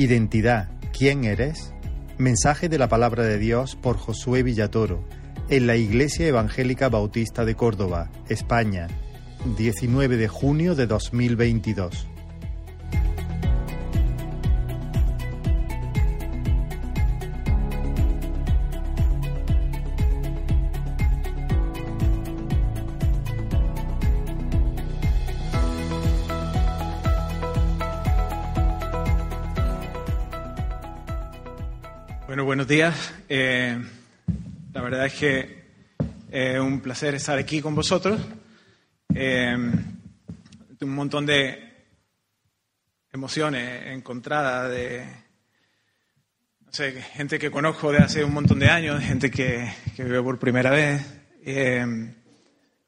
Identidad, ¿quién eres? Mensaje de la palabra de Dios por Josué Villatoro, en la Iglesia Evangélica Bautista de Córdoba, España, 19 de junio de 2022. Días. Eh, la verdad es que es eh, un placer estar aquí con vosotros. Eh, un montón de emociones encontradas de no sé, gente que conozco de hace un montón de años, gente que, que por primera vez.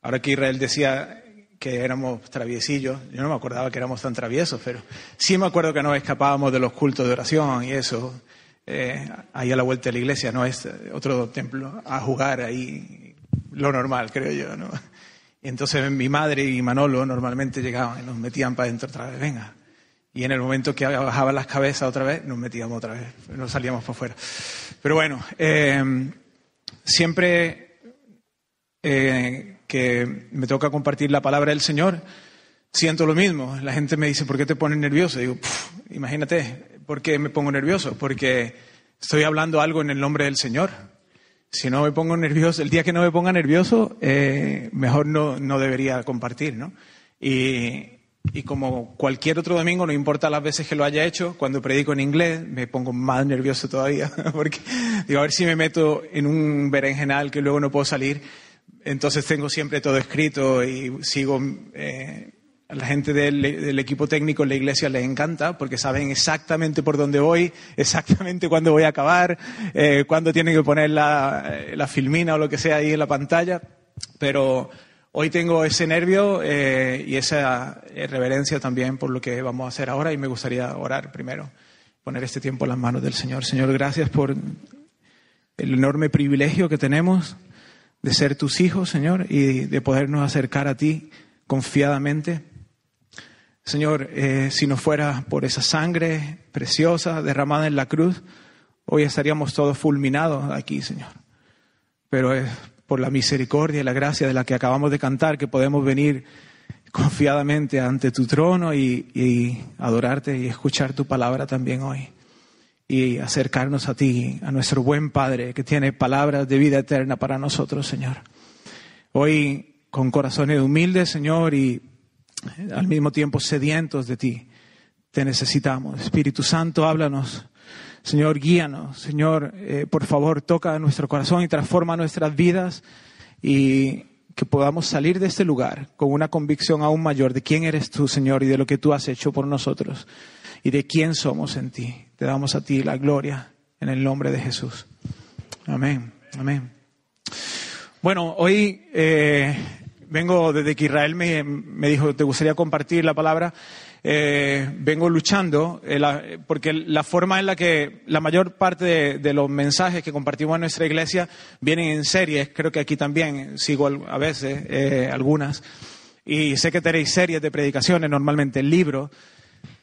Ahora que Israel decía que éramos traviesillos, yo no me acordaba que éramos tan traviesos, pero sí me acuerdo que nos escapábamos de los cultos de oración y eso eh, ahí a la vuelta de la iglesia, no es otro templo, a jugar ahí, lo normal, creo yo, ¿no? Y entonces mi madre y Manolo normalmente llegaban y nos metían para adentro otra vez, venga. Y en el momento que bajaban las cabezas otra vez, nos metíamos otra vez, nos salíamos para afuera. Pero bueno, eh, siempre eh, que me toca compartir la palabra del Señor, siento lo mismo. La gente me dice, ¿por qué te pones nervioso? digo, imagínate, ¿Por qué me pongo nervioso? Porque estoy hablando algo en el nombre del Señor. Si no me pongo nervioso, el día que no me ponga nervioso, eh, mejor no, no, debería compartir, ¿no? Y, y, como cualquier otro domingo, no importa las veces que lo haya hecho, cuando predico en inglés me pongo más nervioso todavía, porque digo, a ver si me meto en un berenjenal que luego no puedo salir. Entonces tengo siempre todo escrito y sigo eh, a la gente del, equipo técnico en la iglesia les encanta porque saben exactamente por dónde voy, exactamente cuándo voy a acabar, eh, cuándo tienen que poner la, la, filmina o lo que sea ahí en la pantalla. Pero hoy tengo ese nervio eh, y esa reverencia también por lo que vamos a hacer ahora y me gustaría orar primero, poner este tiempo en las manos del Señor. Señor, gracias por el enorme privilegio que tenemos de ser tus hijos, Señor, y de podernos acercar a ti confiadamente. Señor, eh, si no fuera por esa sangre preciosa derramada en la cruz, hoy estaríamos todos fulminados aquí, Señor. Pero es por la misericordia y la gracia de la que acabamos de cantar que podemos venir confiadamente ante tu trono y, y adorarte y escuchar tu palabra también hoy. Y acercarnos a ti, a nuestro buen Padre que tiene palabras de vida eterna para nosotros, Señor. Hoy con corazones humildes, Señor, y al mismo tiempo sedientos de ti. Te necesitamos. Espíritu Santo, háblanos. Señor, guíanos. Señor, eh, por favor, toca nuestro corazón y transforma nuestras vidas y que podamos salir de este lugar con una convicción aún mayor de quién eres tú, Señor, y de lo que tú has hecho por nosotros y de quién somos en ti. Te damos a ti la gloria en el nombre de Jesús. Amén. Amén. Bueno, hoy eh, vengo desde que Israel me, me dijo, ¿te gustaría compartir la palabra? Eh, vengo luchando, eh, porque la forma en la que la mayor parte de, de, los mensajes que compartimos en nuestra iglesia vienen en series, creo que aquí también sigo a veces eh, algunas, y sé que tenéis series de predicaciones, normalmente libros,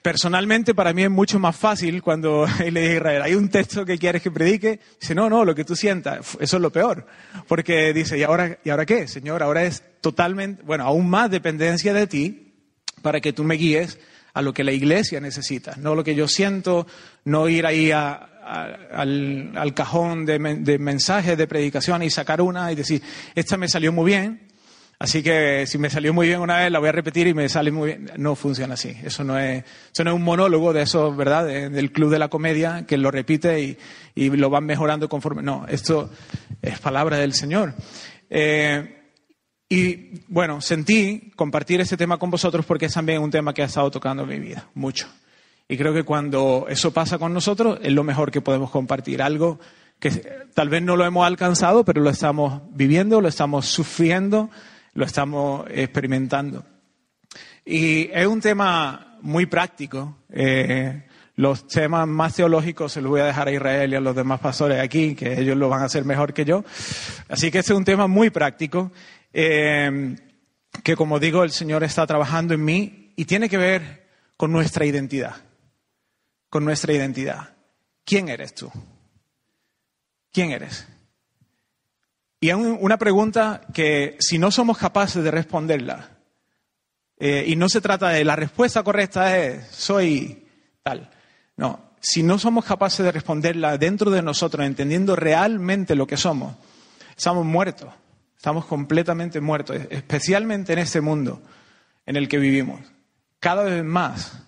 Personalmente, para mí es mucho más fácil cuando le dije a Israel, hay un texto que quieres que predique. Dice, no, no, lo que tú sientas, eso es lo peor. Porque dice, ¿y ahora, ¿y ahora qué? Señor, ahora es totalmente, bueno, aún más dependencia de ti para que tú me guíes a lo que la iglesia necesita, no lo que yo siento, no ir ahí a, al, cajón de, de mensajes, de predicación y sacar una y decir, esta me salió muy bien, Así que si me salió muy bien una vez, la voy a repetir y me sale muy bien. No funciona así. Eso no es, eso no es un monólogo de eso, ¿verdad? del club de la comedia que lo repite y, y, lo van mejorando conforme. No, esto es palabra del Señor. Eh, y bueno, sentí compartir este tema con vosotros porque es también un tema que ha estado tocando mi vida, mucho. Y creo que cuando eso pasa con nosotros es lo mejor que podemos compartir. Algo que tal vez no lo hemos alcanzado, pero lo estamos viviendo, lo estamos sufriendo lo estamos experimentando. Y es un tema muy práctico. Eh, los temas más teológicos se los voy a dejar a Israel y a los demás pastores aquí, que ellos lo van a hacer mejor que yo. Así que este es un tema muy práctico, eh, que como digo, el Señor está trabajando en mí y tiene que ver con nuestra identidad. con nuestra identidad. ¿Quién eres tú? ¿Quién eres? Y es una pregunta que si no somos capaces de responderla, eh, y no se trata de la respuesta correcta es soy tal. No, si no somos capaces de responderla dentro de nosotros, entendiendo realmente lo que somos, estamos muertos, estamos completamente muertos, especialmente en este mundo en el que vivimos. Cada vez más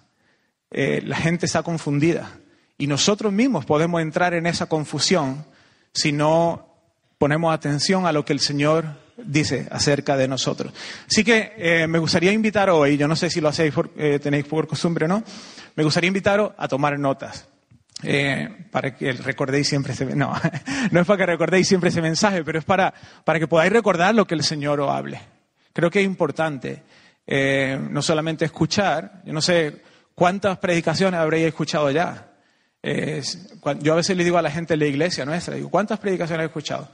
eh, la gente está confundida y nosotros mismos podemos entrar en esa confusión si no ponemos atención a lo que el Señor dice acerca de nosotros. Así que eh, me gustaría invitar hoy, yo no sé si lo hacéis eh, tenéis por costumbre o no, me gustaría invitaros a tomar notas. Eh, para que recordéis siempre no, no es para que recordéis siempre ese mensaje, pero es para, para que podáis recordar lo que el Señor os hable. Creo que es importante no solamente escuchar, yo no sé cuántas predicaciones habréis escuchado ya. yo a veces le digo a la gente en la iglesia nuestra, digo, ¿cuántas predicaciones he escuchado?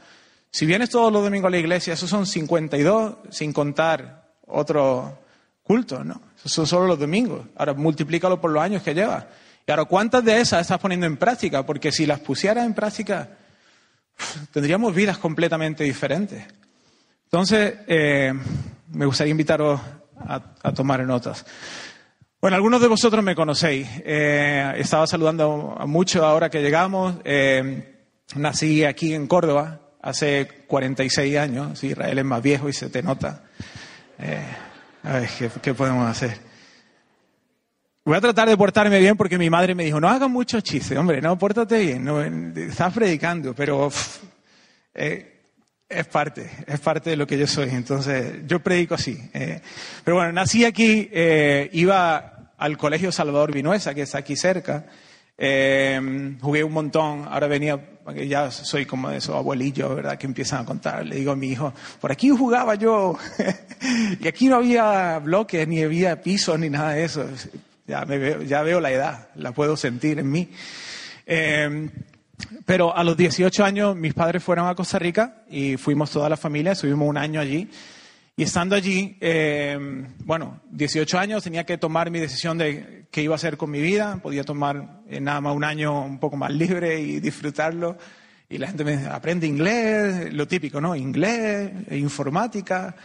Si vienes todos los domingos a la iglesia, esos son 52 sin contar otro culto, ¿no? Esos son solo los domingos. Ahora multiplícalo por los años que llevas. Y ahora, ¿cuántas de esas estás poniendo en práctica? Porque si las pusieras en práctica, tendríamos vidas completamente diferentes. Entonces, eh, me gustaría invitaros a, tomar notas. Bueno, algunos de vosotros me conocéis. Eh, estaba saludando a muchos ahora que llegamos. Eh, nací aquí en Córdoba, hace 46 años, Israel es más viejo y se te nota. Eh, a ver, ¿qué, podemos hacer? Voy a tratar de portarme bien porque mi madre me dijo, no hagas muchos chistes, hombre, no, pórtate bien, estás predicando, pero eh, es parte, es parte de lo que yo soy, entonces yo predico así. Eh. pero bueno, nací aquí, iba al Colegio Salvador Vinuesa, que está aquí cerca, jugué un montón, ahora venía porque ya soy como de esos abuelillos, ¿verdad?, que empiezan a contar. Le digo a mi hijo, por aquí jugaba yo, y aquí no había bloques, ni había pisos, ni nada de eso. Ya, me veo, ya veo la edad, la puedo sentir en mí. Em, pero a los 18 años mis padres fueron a Costa Rica y fuimos toda la familia, estuvimos un año allí. Y estando allí, eh, bueno, 18 años, tenía que tomar mi decisión de qué iba a hacer con mi vida. Podía tomar eh, nada más un año un poco más libre y disfrutarlo. Y la gente me dice, aprende inglés, lo típico, ¿no? Inglés, informática.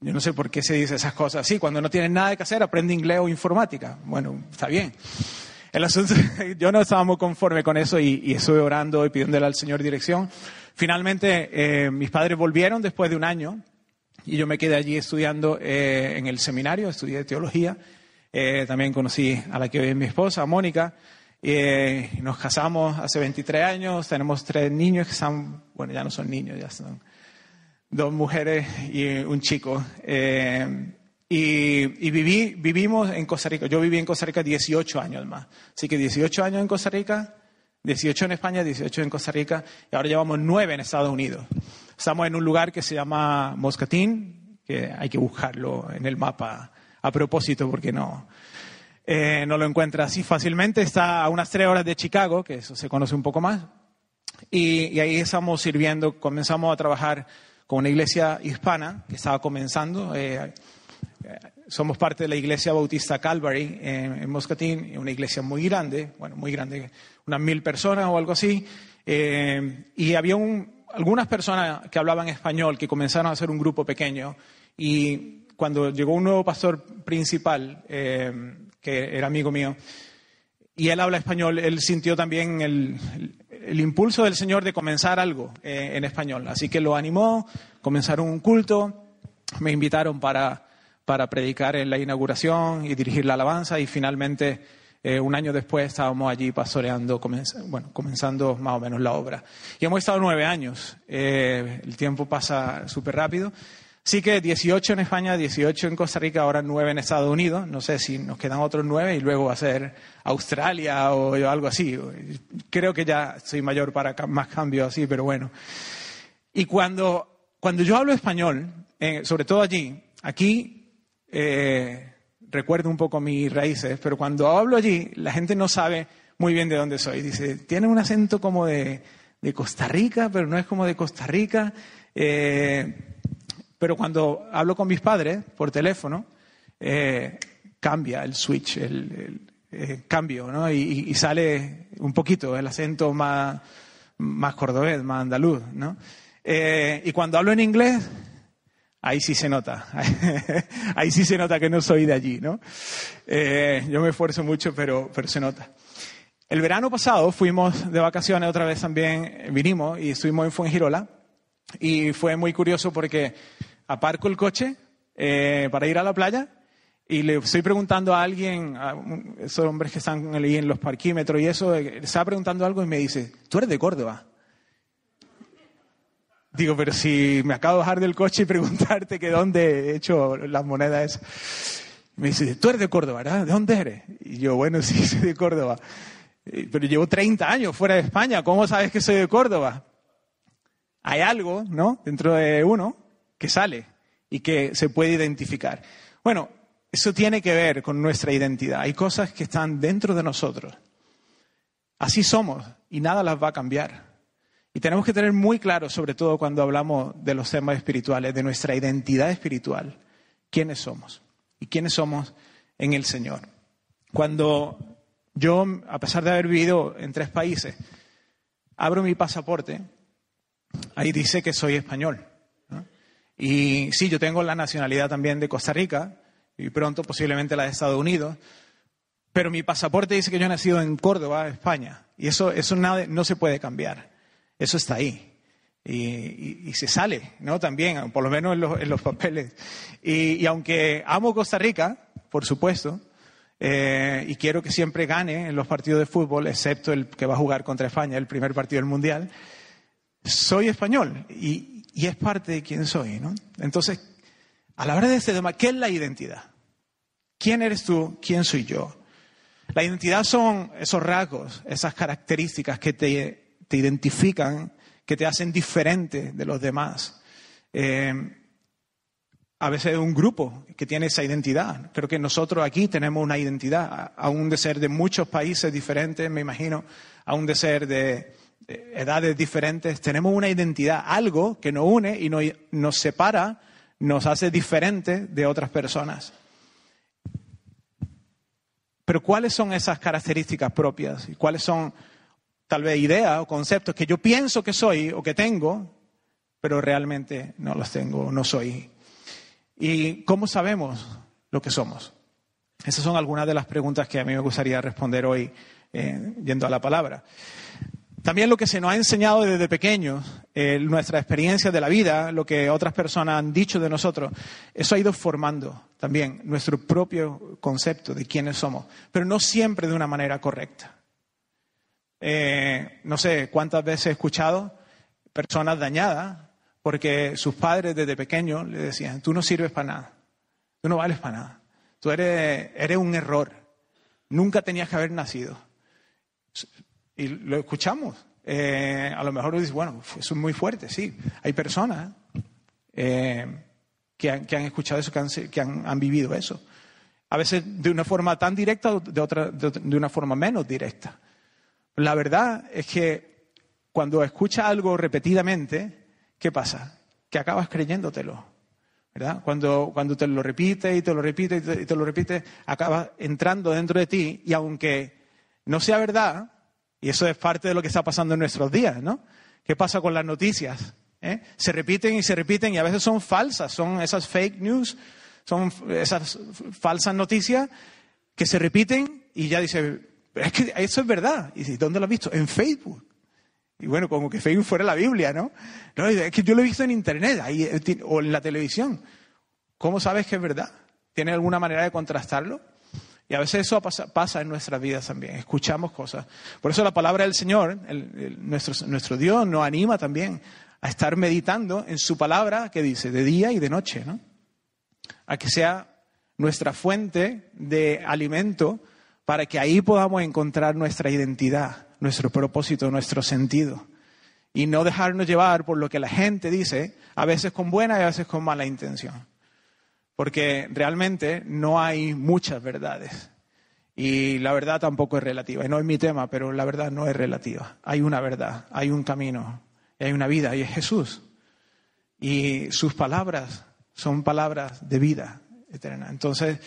Yo no sé por qué se dice esas cosas así. Cuando no tienes nada que hacer, aprende inglés o informática. Bueno, está bien. El asunto, yo no estaba muy conforme con eso y, y estuve orando y pidiéndole al Señor dirección. Finalmente, eh, mis padres volvieron después de un año y yo me quedé allí estudiando eh, en el seminario, estudié teología. Eh, también conocí a la que hoy es mi esposa, Mónica. Eh, nos casamos hace 23 años, tenemos tres niños que son, bueno, ya no son niños, ya son dos mujeres y un chico. y, viví, vivimos en Costa Rica. Yo viví en Costa Rica 18 años más. Así que 18 años en Costa Rica, 18 en España, 18 en Costa Rica y ahora llevamos 9 en Estados Unidos. Estamos en un lugar que se llama Moscatín, que hay que buscarlo en el mapa a propósito porque no, eh, no lo encuentra así fácilmente. Está a unas tres horas de Chicago, que eso se conoce un poco más. Y, ahí estamos sirviendo, comenzamos a trabajar con una iglesia hispana que estaba comenzando. Eh, somos parte de la iglesia bautista Calvary en, en, Moscatín, una iglesia muy grande, bueno, muy grande, unas mil personas o algo así. Eh, y había un, algunas personas que hablaban español que comenzaron a hacer un grupo pequeño y cuando llegó un nuevo pastor principal, eh, que era amigo mío, y él habla español, él sintió también el, impulso del Señor de comenzar algo eh, en español. Así que lo animó, comenzaron un culto, me invitaron para, para predicar en la inauguración y dirigir la alabanza y finalmente eh, un año después estábamos allí pastoreando, bueno, comenzando más o menos la obra. Y hemos estado nueve años. Eh, el tiempo pasa súper rápido. Así que 18 en España, 18 en Costa Rica, ahora nueve en Estados Unidos. No sé si nos quedan otros nueve y luego va a ser Australia o, algo así. Creo que ya soy mayor para más cambios así, pero bueno. Y cuando, cuando yo hablo español, eh, sobre todo allí, aquí recuerdo un poco mis raíces, pero cuando hablo allí, la gente no sabe muy bien de dónde soy. Dice, tiene un acento como de, Costa Rica, pero no es como de Costa Rica. Eh, pero cuando hablo con mis padres por teléfono, eh, cambia el switch, eh, cambio, ¿no? Y, sale un poquito el acento más, más cordobés, más andaluz, ¿no? Y cuando hablo en inglés, ahí sí se nota, ahí sí se nota que no soy de allí, ¿no? Eh, yo me esfuerzo mucho, pero, pero se nota. El verano pasado fuimos de vacaciones otra vez también, vinimos y estuvimos en Fuengirola y fue muy curioso porque aparco el coche para ir a la playa y le estoy preguntando a alguien, a esos hombres que están ahí en los parquímetros y eso, eh, estaba preguntando algo y me dice, tú eres de Córdoba. Digo, pero si me acabo de bajar del coche y preguntarte que dónde he hecho las monedas. Me dice, tú eres de Córdoba. ¿De dónde eres? Y yo, bueno, sí, soy de Córdoba. Pero llevo 30 años fuera de España, ¿cómo sabes que soy de Córdoba? Hay algo, ¿no? Dentro de uno que sale y que se puede identificar. Bueno, eso tiene que ver con nuestra identidad. Hay cosas que están dentro de nosotros. Así somos y nada las va a cambiar. Y tenemos que tener muy claro, sobre todo cuando hablamos de los temas espirituales, de nuestra identidad espiritual, quiénes somos y quiénes somos en el Señor. Cuando yo, a pesar de haber vivido en tres países, abro mi pasaporte, ahí dice que soy español. Y sí, yo tengo la nacionalidad también de Costa Rica, y pronto posiblemente la de Estados Unidos. Pero mi pasaporte dice que yo he nacido en Córdoba, España. Y eso, eso no se puede cambiar. Eso está ahí. Y, se sale, ¿no? También, por lo menos en los, papeles. Y, aunque amo Costa Rica, por supuesto, eh, y quiero que siempre gane en los partidos de fútbol, excepto el que va a jugar contra España, el primer partido del Mundial, soy español y, y es parte de quien soy, ¿no? Entonces, a la hora de este tema, ¿qué es la identidad? ¿Quién eres tú? ¿Quién soy yo? La identidad son esos rasgos, esas características que te, identifican, que te hacen diferente de los demás. Eh, a veces un grupo que tiene esa identidad. Creo que nosotros aquí tenemos una identidad, aún de ser de muchos países diferentes, me imagino, aún de ser de, edades diferentes, tenemos una identidad, algo que nos une y nos separa, nos hace diferentes de otras personas. Pero ¿cuáles son esas características propias? ¿Y cuáles son tal vez ideas o conceptos que yo pienso que soy o que tengo, pero realmente no los tengo, no soy? ¿Y cómo sabemos lo que somos? Esas son algunas de las preguntas que a mí me gustaría responder hoy eh, yendo a la palabra. También lo que se nos ha enseñado desde pequeños, eh, nuestra experiencia de la vida, lo que otras personas han dicho de nosotros, eso ha ido formando también nuestro propio concepto de quiénes somos, pero no siempre de una manera correcta. Eh, no sé cuántas veces he escuchado personas dañadas porque sus padres desde pequeños le decían, tú no sirves para nada, tú no vales para nada, tú eres, eres un error, nunca tenías que haber nacido y lo escuchamos. Eh, a lo mejor dices, bueno, eso es muy fuerte, sí. Hay personas eh, que, han, escuchado eso, que, han, vivido eso. A veces de una forma tan directa de, otra, de, una forma menos directa. La verdad es que cuando escuchas algo repetidamente, ¿qué pasa? Que acabas creyéndotelo. ¿verdad? Cuando, cuando te lo repites y te lo repites y te, lo repites, acabas entrando dentro de ti y aunque no sea verdad, y eso es parte de lo que está pasando en nuestros días, ¿no? ¿Qué pasa con las noticias? ¿Eh? Se repiten y se repiten y a veces son falsas, son esas fake news, son esas falsas noticias que se repiten y ya dice, es que eso es verdad. Y dice, ¿dónde lo has visto? En Facebook. Y bueno, como que Facebook fuera la Biblia, ¿no? No, es que yo lo he visto en Internet eh, o en la televisión. ¿Cómo sabes que es verdad? ¿Tienes alguna manera de contrastarlo? Y a veces eso pasa en nuestras vidas también, escuchamos cosas. Por eso la palabra del Señor, nuestro, nuestro Dios nos anima también a estar meditando en su palabra que dice de día y de noche, ¿no? A que sea nuestra fuente de alimento para que ahí podamos encontrar nuestra identidad, nuestro propósito, nuestro sentido. Y no dejarnos llevar por lo que la gente dice, a veces con buena y a veces con mala intención porque realmente no hay muchas verdades. Y la verdad tampoco es relativa. Y no es mi tema, pero la verdad no es relativa. Hay una verdad, hay un camino, hay una vida, y es Jesús. Y sus palabras son palabras de vida Entonces,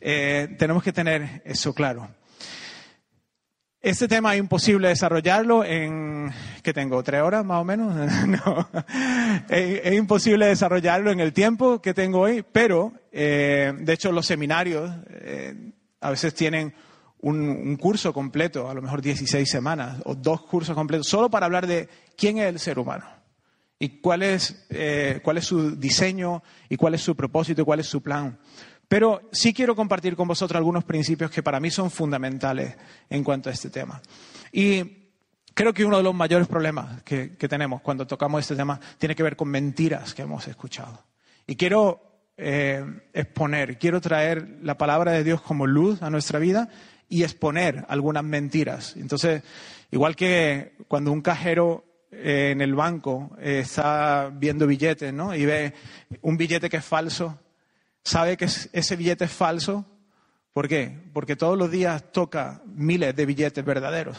eh, tenemos que tener eso claro. Este tema es imposible desarrollarlo en, ¿qué tengo? ¿Tres horas más o menos? no. Es, imposible desarrollarlo en el tiempo que tengo hoy, pero, eh, de hecho, los seminarios eh, a veces tienen un, curso completo, a lo mejor 16 semanas, o dos cursos completos, solo para hablar de quién es el ser humano y cuál es, eh, cuál es su diseño y cuál es su propósito y cuál es su plan. Pero sí quiero compartir con vosotros algunos principios que para mí son fundamentales en cuanto a este tema. Y creo que uno de los mayores problemas que, tenemos cuando tocamos este tema tiene que ver con mentiras que hemos escuchado. Y quiero eh, exponer, quiero traer la palabra de Dios como luz a nuestra vida y exponer algunas mentiras. Entonces, igual que cuando un cajero eh, en el banco eh, está viendo billetes ¿no? y ve un billete que es falso, sabe que ese billete es falso. ¿Por qué? Porque todos los días toca miles de billetes verdaderos.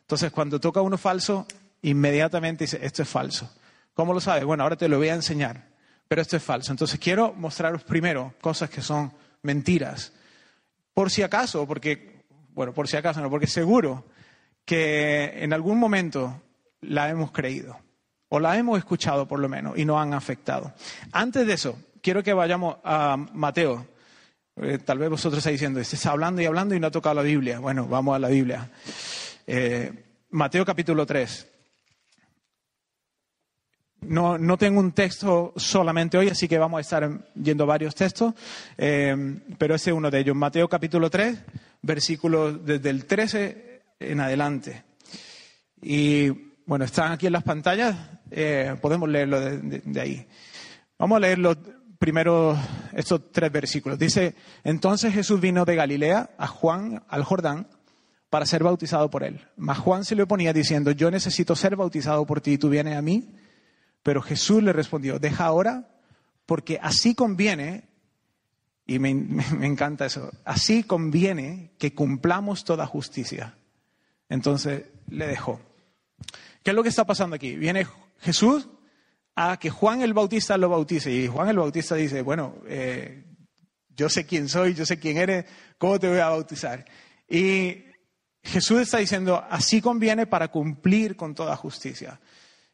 Entonces, cuando toca uno falso, inmediatamente dice, esto es falso. ¿Cómo lo sabe? Bueno, ahora te lo voy a enseñar, pero esto es falso. Entonces, quiero mostraros primero cosas que son mentiras. Por si acaso, porque, bueno, por si acaso no, porque seguro que en algún momento la hemos creído, o la hemos escuchado por lo menos, y nos han afectado. Antes de eso, quiero que vayamos a Mateo. Eh, tal vez vosotros estáis diciendo, este está hablando y hablando y no ha tocado la Biblia. Bueno, vamos a la Biblia. Eh, Mateo capítulo 3. No, no, tengo un texto solamente hoy, así que vamos a estar yendo varios textos, eh, pero ese es uno de ellos. Mateo capítulo 3, versículos desde el 13 en adelante. Y bueno, están aquí en las pantallas, podemos leerlo de, ahí. Vamos a leerlo primero estos tres versículos. Dice, entonces Jesús vino de Galilea a Juan, al Jordán, para ser bautizado por él. Mas Juan se le oponía diciendo, yo necesito ser bautizado por ti y tú vienes a mí. Pero Jesús le respondió, deja ahora, porque así conviene, y me encanta eso, así conviene que cumplamos toda justicia. Entonces le dejó. ¿Qué es lo que está pasando aquí? Viene Jesús a que Juan el Bautista lo bautice. Y Juan el Bautista dice, bueno, eh, yo sé quién soy, yo sé quién eres, ¿cómo te voy a bautizar? Y Jesús está diciendo, así conviene para cumplir con toda justicia.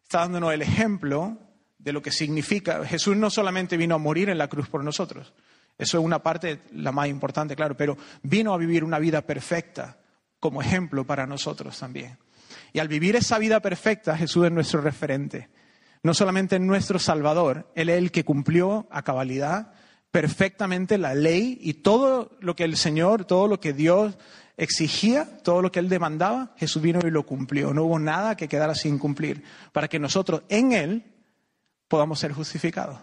Está dándonos el ejemplo de lo que significa. Jesús no solamente vino a morir en la cruz por nosotros, eso es una parte, la más importante, claro, pero vino a vivir una vida perfecta como ejemplo para nosotros también. Y al vivir esa vida perfecta, Jesús es nuestro referente no solamente nuestro Salvador, Él es el que cumplió a cabalidad perfectamente la ley y todo lo que el Señor, todo lo que Dios exigía, todo lo que Él demandaba, Jesús vino y lo cumplió. No hubo nada que quedara sin cumplir para que nosotros en Él podamos ser justificados.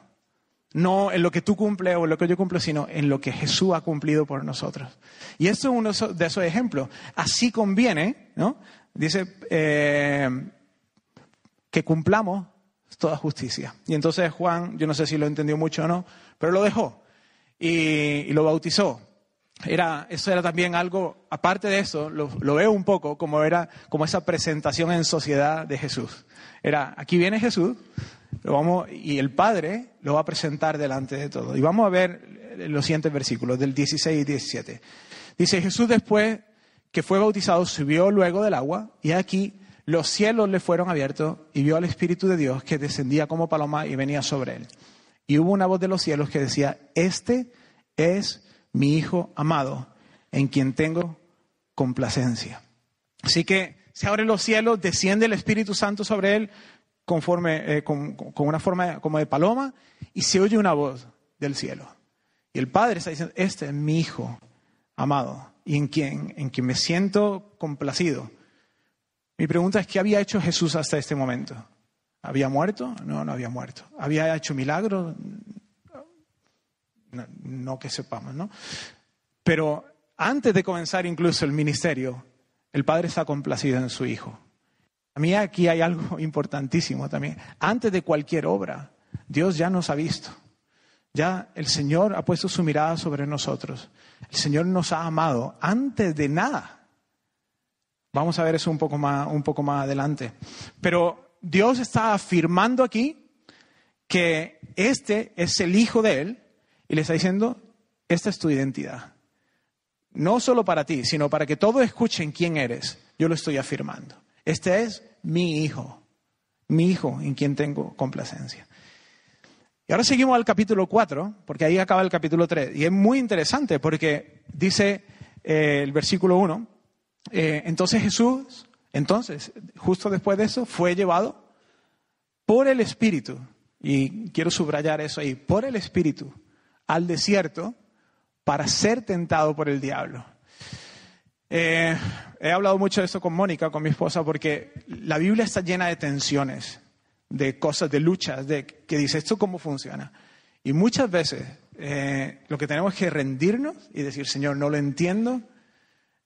No en lo que tú cumples o en lo que yo cumplo, sino en lo que Jesús ha cumplido por nosotros. Y esto es uno de esos ejemplos. Así conviene, ¿no? Dice eh, que cumplamos toda justicia. Y entonces Juan, yo no sé si lo entendió mucho o no, pero lo dejó y, lo bautizó. Era, eso era también algo, aparte de eso, lo, veo un poco como era como esa presentación en sociedad de Jesús. Era, aquí viene Jesús, lo vamos, y el Padre lo va a presentar delante de todo. Y vamos a ver los siguientes versículos, del 16 y 17. Dice, Jesús después que fue bautizado subió luego del agua, y aquí los cielos le fueron abiertos y vio al Espíritu de Dios que descendía como paloma y venía sobre él. Y hubo una voz de los cielos que decía, este es mi Hijo amado, en quien tengo complacencia. Así que se abren los cielos, desciende el Espíritu Santo sobre él conforme, eh, con, una forma como de paloma y se oye una voz del cielo. Y el Padre está diciendo, este es mi Hijo amado y en quien, en quien me siento complacido. Mi pregunta es, ¿qué había hecho Jesús hasta este momento? ¿Había muerto? No, no había muerto. ¿Había hecho milagros? No, que sepamos, ¿no? Pero antes de comenzar incluso el ministerio, el Padre está complacido en su Hijo. A mí aquí hay algo importantísimo también. Antes de cualquier obra, Dios ya nos ha visto. Ya el Señor ha puesto su mirada sobre nosotros. El Señor nos ha amado antes de nada. Vamos a ver eso un poco más, un poco más adelante. Pero Dios está afirmando aquí que este es el Hijo de Él y le está diciendo, esta es tu identidad. No solo para ti, sino para que todos escuchen quién eres. yo lo estoy afirmando. Este es mi hijo, mi hijo en quien tengo complacencia. Y ahora seguimos al capítulo 4, porque ahí acaba el capítulo 3. Y es muy interesante porque dice eh, el versículo 1, eh, entonces Jesús, entonces, justo después de eso, fue llevado por el Espíritu, y quiero subrayar eso ahí, por el Espíritu, al desierto para ser tentado por el diablo. Eh, he hablado mucho de esto con Mónica, con mi esposa, porque la Biblia está llena de tensiones, de cosas, de luchas, de que dice esto cómo funciona. Y muchas veces eh, lo que tenemos que rendirnos y decir, Señor, no lo entiendo,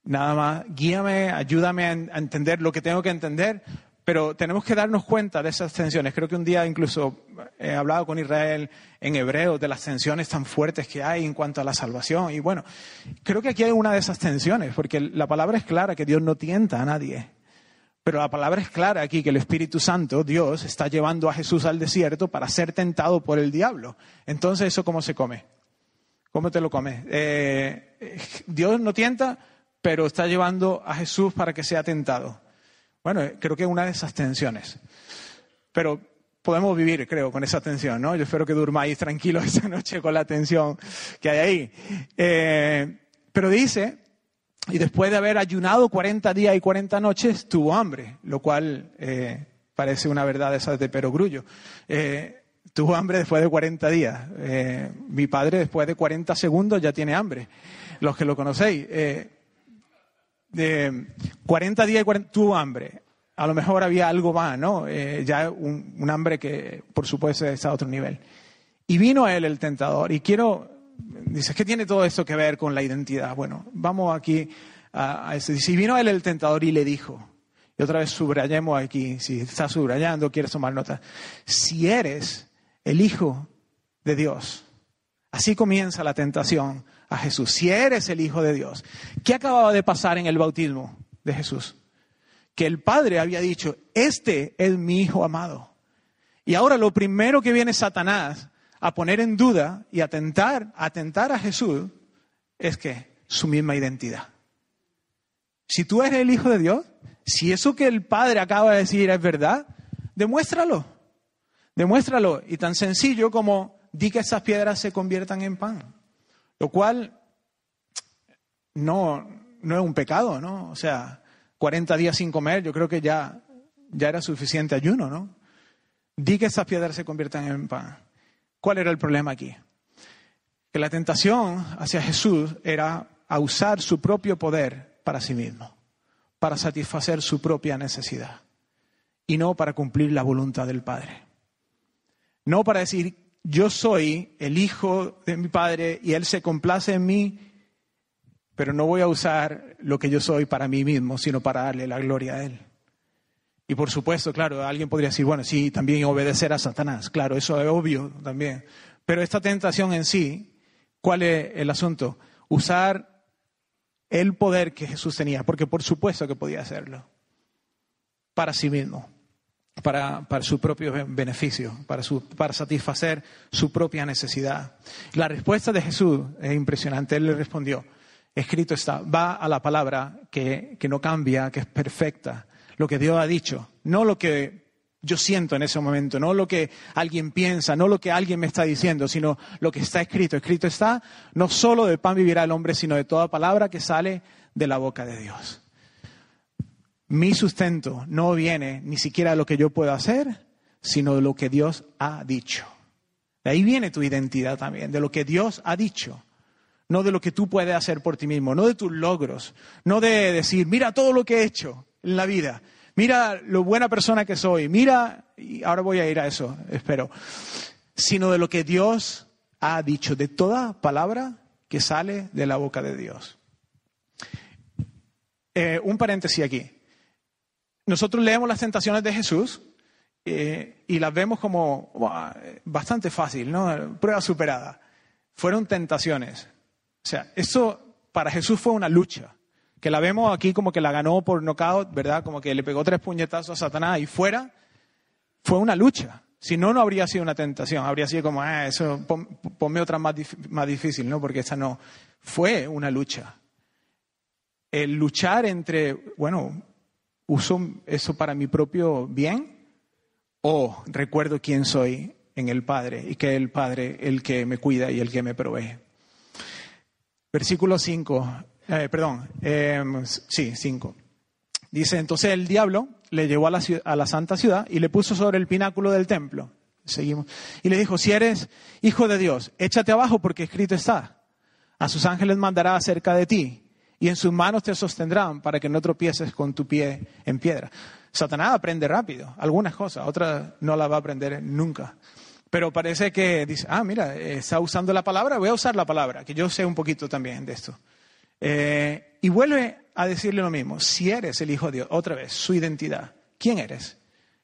nada más, guíame, ayúdame a entender lo que tengo que entender, pero tenemos que darnos cuenta de esas tensiones. Creo que un día incluso he hablado con Israel en hebreo de las tensiones tan fuertes que hay en cuanto a la salvación. Y bueno, creo que aquí hay una de esas tensiones, porque la palabra es clara que Dios no tienta a nadie. Pero la palabra es clara aquí que el Espíritu Santo, Dios, está llevando a Jesús al desierto para ser tentado por el diablo. Entonces, ¿eso cómo se come? ¿Cómo te lo comes? Eh, Dios no tienta, pero está llevando a Jesús para que sea tentado. Bueno, creo que es una de esas tensiones. Pero podemos vivir, creo, con esa tensión, ¿no? Yo espero que durmáis tranquilos esta noche con la tensión que hay ahí. Eh, pero dice, y después de haber ayunado 40 días y 40 noches, tuvo hambre, lo cual eh, parece una verdad esa de perogrullo. Eh, tuvo hambre después de 40 días. mi padre después de 40 segundos ya tiene hambre, los que lo conocéis de 40 días y 40, tuvo hambre. A lo mejor había algo más, ¿no? Eh, ya un, hambre que, por supuesto, está a otro nivel. Y vino a él el tentador. Y quiero, dice, ¿qué tiene todo esto que ver con la identidad? Bueno, vamos aquí a, a eso. Dice, y vino él el tentador y le dijo, y otra vez subrayemos aquí, si estás subrayando, quieres tomar nota, si eres el Hijo de Dios, así comienza la tentación a Jesús, si eres el Hijo de Dios. ¿Qué acababa de pasar en el bautismo de Jesús? Que el Padre había dicho, este es mi Hijo amado. Y ahora lo primero que viene Satanás a poner en duda y a tentar, a tentar a Jesús es que su misma identidad. Si tú eres el Hijo de Dios, si eso que el Padre acaba de decir es verdad, demuéstralo. Demuéstralo. Y tan sencillo como di que esas piedras se conviertan en pan. Lo cual no, no es un pecado, ¿no? O sea, 40 días sin comer, yo creo que ya, ya era suficiente ayuno, ¿no? Di que esas piedras se conviertan en pan. ¿Cuál era el problema aquí? Que la tentación hacia Jesús era a usar su propio poder para sí mismo, para satisfacer su propia necesidad y no para cumplir la voluntad del Padre. No para decir, yo soy el hijo de mi padre y él se complace en mí, pero no voy a usar lo que yo soy para mí mismo, sino para darle la gloria a él. Y por supuesto, claro, alguien podría decir, bueno, sí, también obedecer a Satanás, claro, eso es obvio también. Pero esta tentación en sí, ¿cuál es el asunto? Usar el poder que Jesús tenía, porque por supuesto que podía hacerlo, para sí mismo para, su propio beneficio, para, para satisfacer su propia necesidad. La respuesta de Jesús es impresionante. Él le respondió, escrito está, va a la palabra que, que, no cambia, que es perfecta, lo que Dios ha dicho, no lo que yo siento en ese momento, no lo que alguien piensa, no lo que alguien me está diciendo, sino lo que está escrito. Escrito está, no solo de pan vivirá el hombre, sino de toda palabra que sale de la boca de Dios. Mi sustento no viene ni siquiera de lo que yo puedo hacer, sino de lo que Dios ha dicho. De ahí viene tu identidad también, de lo que Dios ha dicho, no de lo que tú puedes hacer por ti mismo, no de tus logros, no de decir, mira todo lo que he hecho en la vida, mira lo buena persona que soy, mira, y ahora voy a ir a eso, espero, sino de lo que Dios ha dicho, de toda palabra que sale de la boca de Dios. Eh, un paréntesis aquí nosotros leemos las tentaciones de Jesús eh, y las vemos como bastante fácil, ¿no? Prueba superada. Fueron tentaciones. O sea, eso para Jesús fue una lucha, que la vemos aquí como que la ganó por knockout, ¿verdad? Como que le pegó tres puñetazos a Satanás y fuera. Fue una lucha. Si no, no habría sido una tentación. Habría sido como, ah, eso, ponme otra más, más difícil, ¿no? Porque esta no. Fue una lucha. El luchar entre, bueno, ¿Uso eso para mi propio bien? ¿O recuerdo quién soy en el Padre y que el Padre el que me cuida y el que me provee? Versículo 5, eh, perdón, em, sí, 5. Dice, entonces el diablo le llevó a la, a la santa ciudad y le puso sobre el pináculo del templo. Seguimos. Y le dijo, si eres hijo de Dios, échate abajo porque escrito está. A sus ángeles mandará acerca de ti y en sus manos te sostendrán para que no tropieces con tu pie en piedra. Satanás aprende rápido, algunas cosas, otras no las va a aprender nunca. Pero parece que dice, ah, mira, está usando la palabra, voy a usar la palabra, que yo sé un poquito también de esto. Eh, y vuelve a decirle lo mismo, si eres el Hijo de Dios, otra vez, su identidad, ¿quién eres?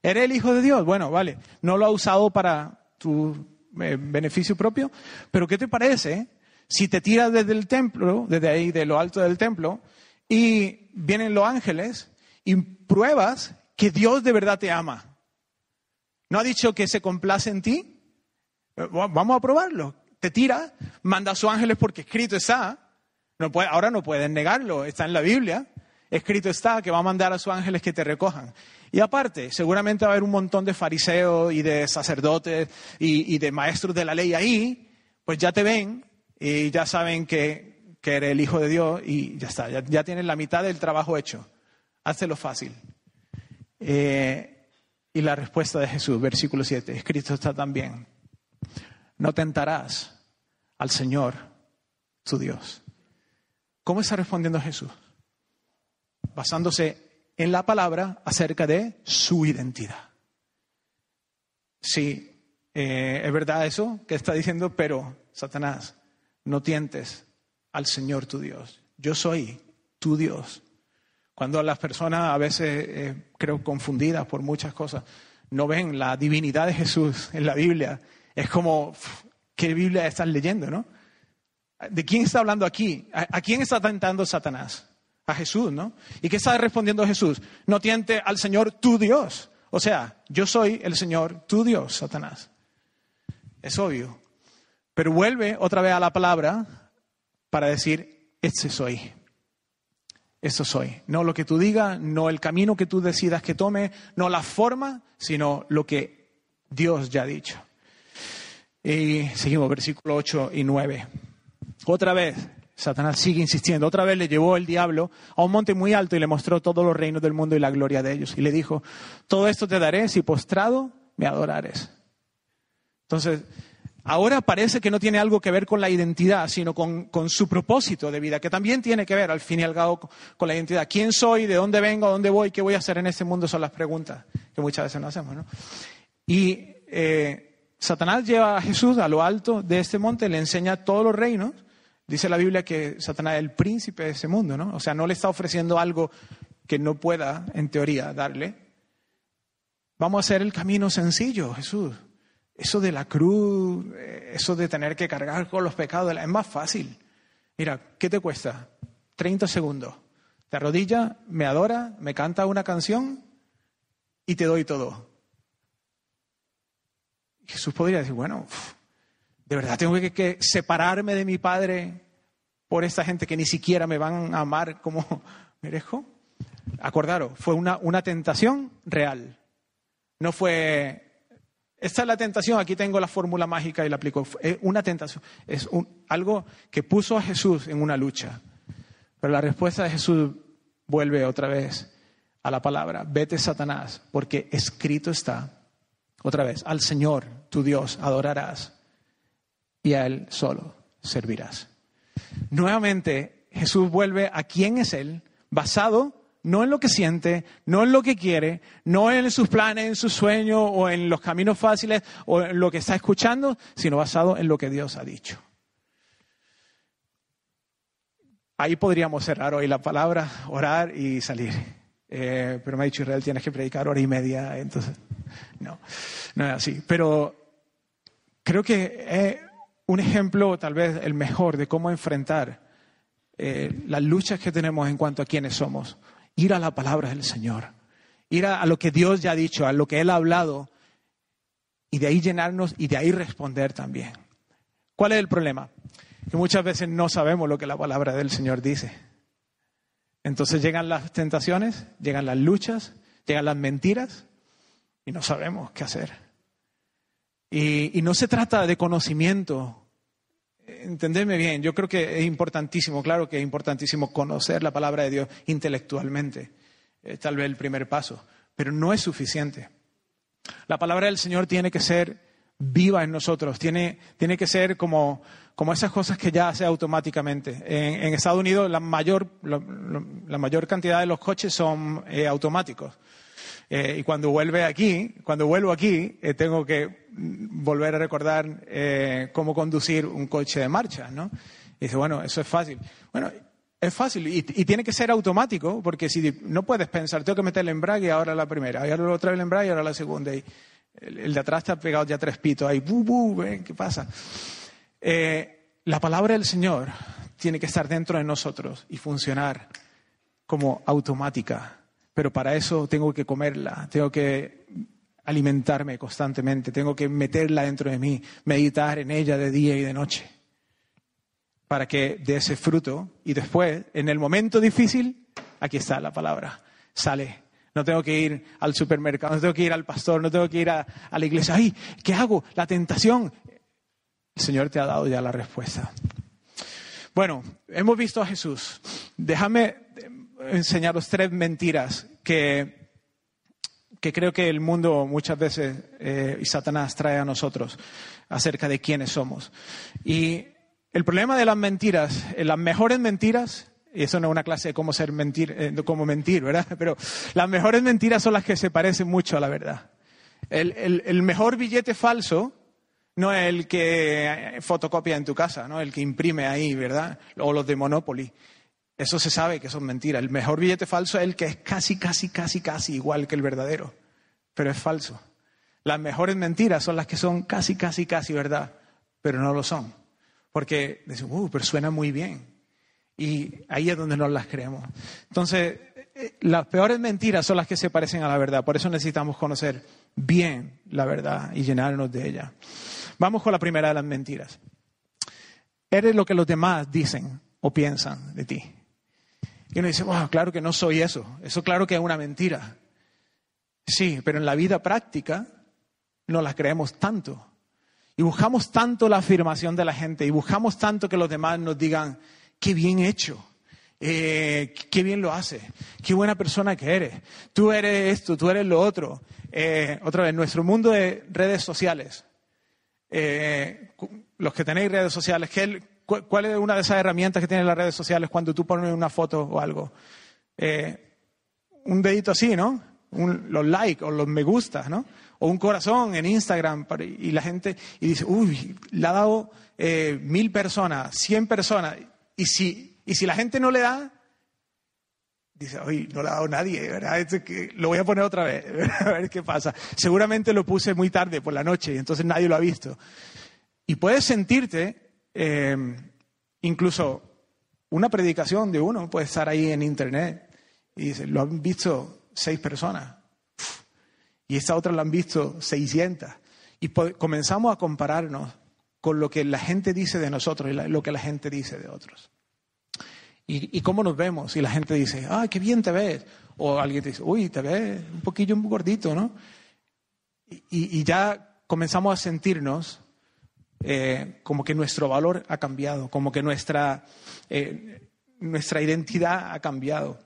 ¿Eres el Hijo de Dios? Bueno, vale, no lo ha usado para tu eh, beneficio propio, pero ¿qué te parece si te tiras desde el templo, desde ahí, de lo alto del templo, y vienen los ángeles y pruebas que Dios de verdad te ama? ¿No ha dicho que se complace en ti? Eh, vamos a probarlo. Te tira, manda a sus ángeles porque escrito está. No puede, ahora no pueden negarlo, está en la Biblia. Escrito está que va a mandar a sus ángeles que te recojan. Y aparte, seguramente va a haber un montón de fariseos y de sacerdotes y, de maestros de la ley ahí, pues ya te ven y ya saben que, eres el Hijo de Dios y ya está, ya, tienen la mitad del trabajo hecho. Hazlo fácil. Eh, y la respuesta de Jesús, versículo 7, escrito está también, no tentarás al Señor, tu Dios. ¿Cómo está respondiendo Jesús? Basándose en la palabra acerca de su identidad. Sí, eh, es verdad eso que está diciendo, pero Satanás, no tientes al Señor tu Dios. Yo soy tu Dios. Cuando las personas a veces, eh, creo, confundidas por muchas cosas, no ven la divinidad de Jesús en la Biblia, es como, ¿qué Biblia están leyendo, no? ¿De quién está hablando aquí? ¿A, quién está tentando Satanás? a Jesús, ¿no? ¿Y qué está respondiendo Jesús? No tiente al Señor tu Dios. O sea, yo soy el Señor tu Dios, Satanás. Es obvio. Pero vuelve otra vez a la palabra para decir, este soy. Eso soy. No lo que tú digas, no el camino que tú decidas que tome, no la forma, sino lo que Dios ya ha dicho. Y seguimos, versículo 8 y 9. Otra vez, Satanás sigue insistiendo. Otra vez le llevó el diablo a un monte muy alto y le mostró todos los reinos del mundo y la gloria de ellos. Y le dijo, todo esto te daré si postrado me adorares. Entonces, ahora parece que no tiene algo que ver con la identidad, sino con, su propósito de vida, que también tiene que ver, al fin y al cabo, con la identidad. ¿Quién soy? ¿De dónde vengo? ¿A dónde voy? ¿Qué voy a hacer en este mundo? Son las preguntas que muchas veces no hacemos. ¿no? Y eh, Satanás lleva a Jesús a lo alto de este monte, le enseña todos los reinos Dice la Biblia que Satanás es el príncipe de ese mundo, ¿no? O sea, no le está ofreciendo algo que no pueda, en teoría, darle. Vamos a hacer el camino sencillo, Jesús. Eso de la cruz, eh, eso de tener que cargar con los pecados, es más fácil. Mira, ¿qué te cuesta? 30 segundos. Te arrodilla, me adora, me canta una canción y te doy todo. Jesús podría decir, bueno, ¿De verdad tengo que, separarme de mi padre por esta gente que ni siquiera me van a amar como merezco? Acordaros, fue una, una tentación real. No fue, esta es la tentación, aquí tengo la fórmula mágica y la aplico. Es una tentación, es algo que puso a Jesús en una lucha. Pero la respuesta de Jesús vuelve otra vez a la palabra, vete Satanás, porque escrito está, otra vez, al Señor, tu Dios, adorarás y a Él solo servirás. Nuevamente, Jesús vuelve a quién es Él, basado no en lo que siente, no en lo que quiere, no en sus planes, en sus sueños o en los caminos fáciles o en lo que está escuchando, sino basado en lo que Dios ha dicho. Ahí podríamos cerrar hoy la palabra, orar y salir. Eh, pero me ha dicho Israel, tienes que predicar hora y media, entonces no, no es así. Pero creo que eh, un ejemplo, tal vez el mejor, de cómo enfrentar eh, las luchas que tenemos en cuanto a quiénes somos. Ir a la palabra del Señor, ir a, lo que Dios ya ha dicho, a lo que Él ha hablado, y de ahí llenarnos y de ahí responder también. ¿Cuál es el problema? Que muchas veces no sabemos lo que la palabra del Señor dice. Entonces llegan las tentaciones, llegan las luchas, llegan las mentiras y no sabemos qué hacer. Y, no se trata de conocimiento. Entendedme bien, yo creo que es importantísimo, claro que es importantísimo conocer la palabra de Dios intelectualmente. Es tal vez el primer paso, pero no es suficiente. La palabra del Señor tiene que ser viva en nosotros, tiene, tiene que ser como, como esas cosas que ya hace automáticamente. En, Estados Unidos la mayor, la mayor cantidad de los coches son eh, automáticos. Eh, y cuando vuelve aquí, cuando vuelvo aquí, eh, tengo que volver a recordar eh, cómo conducir un coche de marcha, ¿no? Y dice, bueno, eso es fácil. Bueno, es fácil y, tiene que ser automático, porque si no puedes pensar, tengo que meter el embrague ahora la primera, y ahora otra el embrague y ahora la segunda, y el, de atrás está pegado ya tres pitos, ahí, bu, bu, ¿qué pasa? la palabra del Señor tiene que estar dentro de nosotros y funcionar como automática pero para eso tengo que comerla, tengo que alimentarme constantemente, tengo que meterla dentro de mí, meditar en ella de día y de noche, para que dé ese fruto y después, en el momento difícil, aquí está la palabra, sale. No tengo que ir al supermercado, no tengo que ir al pastor, no tengo que ir a, la iglesia. ¡Ay! ¿Qué hago? La tentación. El Señor te ha dado ya la respuesta. Bueno, hemos visto a Jesús. Déjame enseñaros tres mentiras que, que creo que el mundo muchas veces eh, y Satanás trae a nosotros acerca de quiénes somos. Y el problema de las mentiras, eh, las mejores mentiras, y eso no es una clase de cómo ser mentir, eh, cómo mentir, ¿verdad? Pero las mejores mentiras son las que se parecen mucho a la verdad. El, el, mejor billete falso no es el que fotocopia en tu casa, ¿no? El que imprime ahí, ¿verdad? O los de Monopoly. Eso se sabe que son mentiras. El mejor billete falso es el que es casi, casi, casi, casi igual que el verdadero, pero es falso. Las mejores mentiras son las que son casi, casi, casi verdad, pero no lo son. Porque dicen, uh, pero suena muy bien. Y ahí es donde no las creemos. Entonces, eh, las peores mentiras son las que se parecen a la verdad. Por eso necesitamos conocer bien la verdad y llenarnos de ella. Vamos con la primera de las mentiras. Eres lo que los demás dicen o piensan de ti. Y uno dice, wow, claro que no soy eso. Eso claro que es una mentira. Sí, pero en la vida práctica no las creemos tanto. Y buscamos tanto la afirmación de la gente y buscamos tanto que los demás nos digan, qué bien hecho, eh, qué bien lo hace, qué buena persona que eres, tú eres esto, tú eres lo otro. Eh, otra vez, nuestro mundo de redes sociales, eh, los que tenéis redes sociales, ¿qué, ¿Cuál es una de esas herramientas que tienen las redes sociales cuando tú pones una foto o algo? Eh, un dedito así, ¿no? los likes o los me gusta, ¿no? O un corazón en Instagram y la gente y dice, uy, le ha dado eh, mil personas, cien personas. Y si, y si la gente no le da, dice, uy, no le ha dado nadie, ¿verdad? que lo voy a poner otra vez, a ver qué pasa. Seguramente lo puse muy tarde por la noche y entonces nadie lo ha visto. Y puedes sentirte Em, incluso una predicación de uno puede estar ahí en internet y dice, lo han visto seis personas y esta otra lo han visto 600. Y comenzamos a compararnos con lo que la gente dice de nosotros y lo que la gente dice de otros. Y, cómo nos vemos. Y la gente dice, ah, qué bien te ves. O alguien te dice, uy, te ves un poquillo gordito, ¿no? y ya comenzamos a sentirnos eh, como que nuestro valor ha cambiado, como que nuestra, eh, nuestra identidad ha cambiado.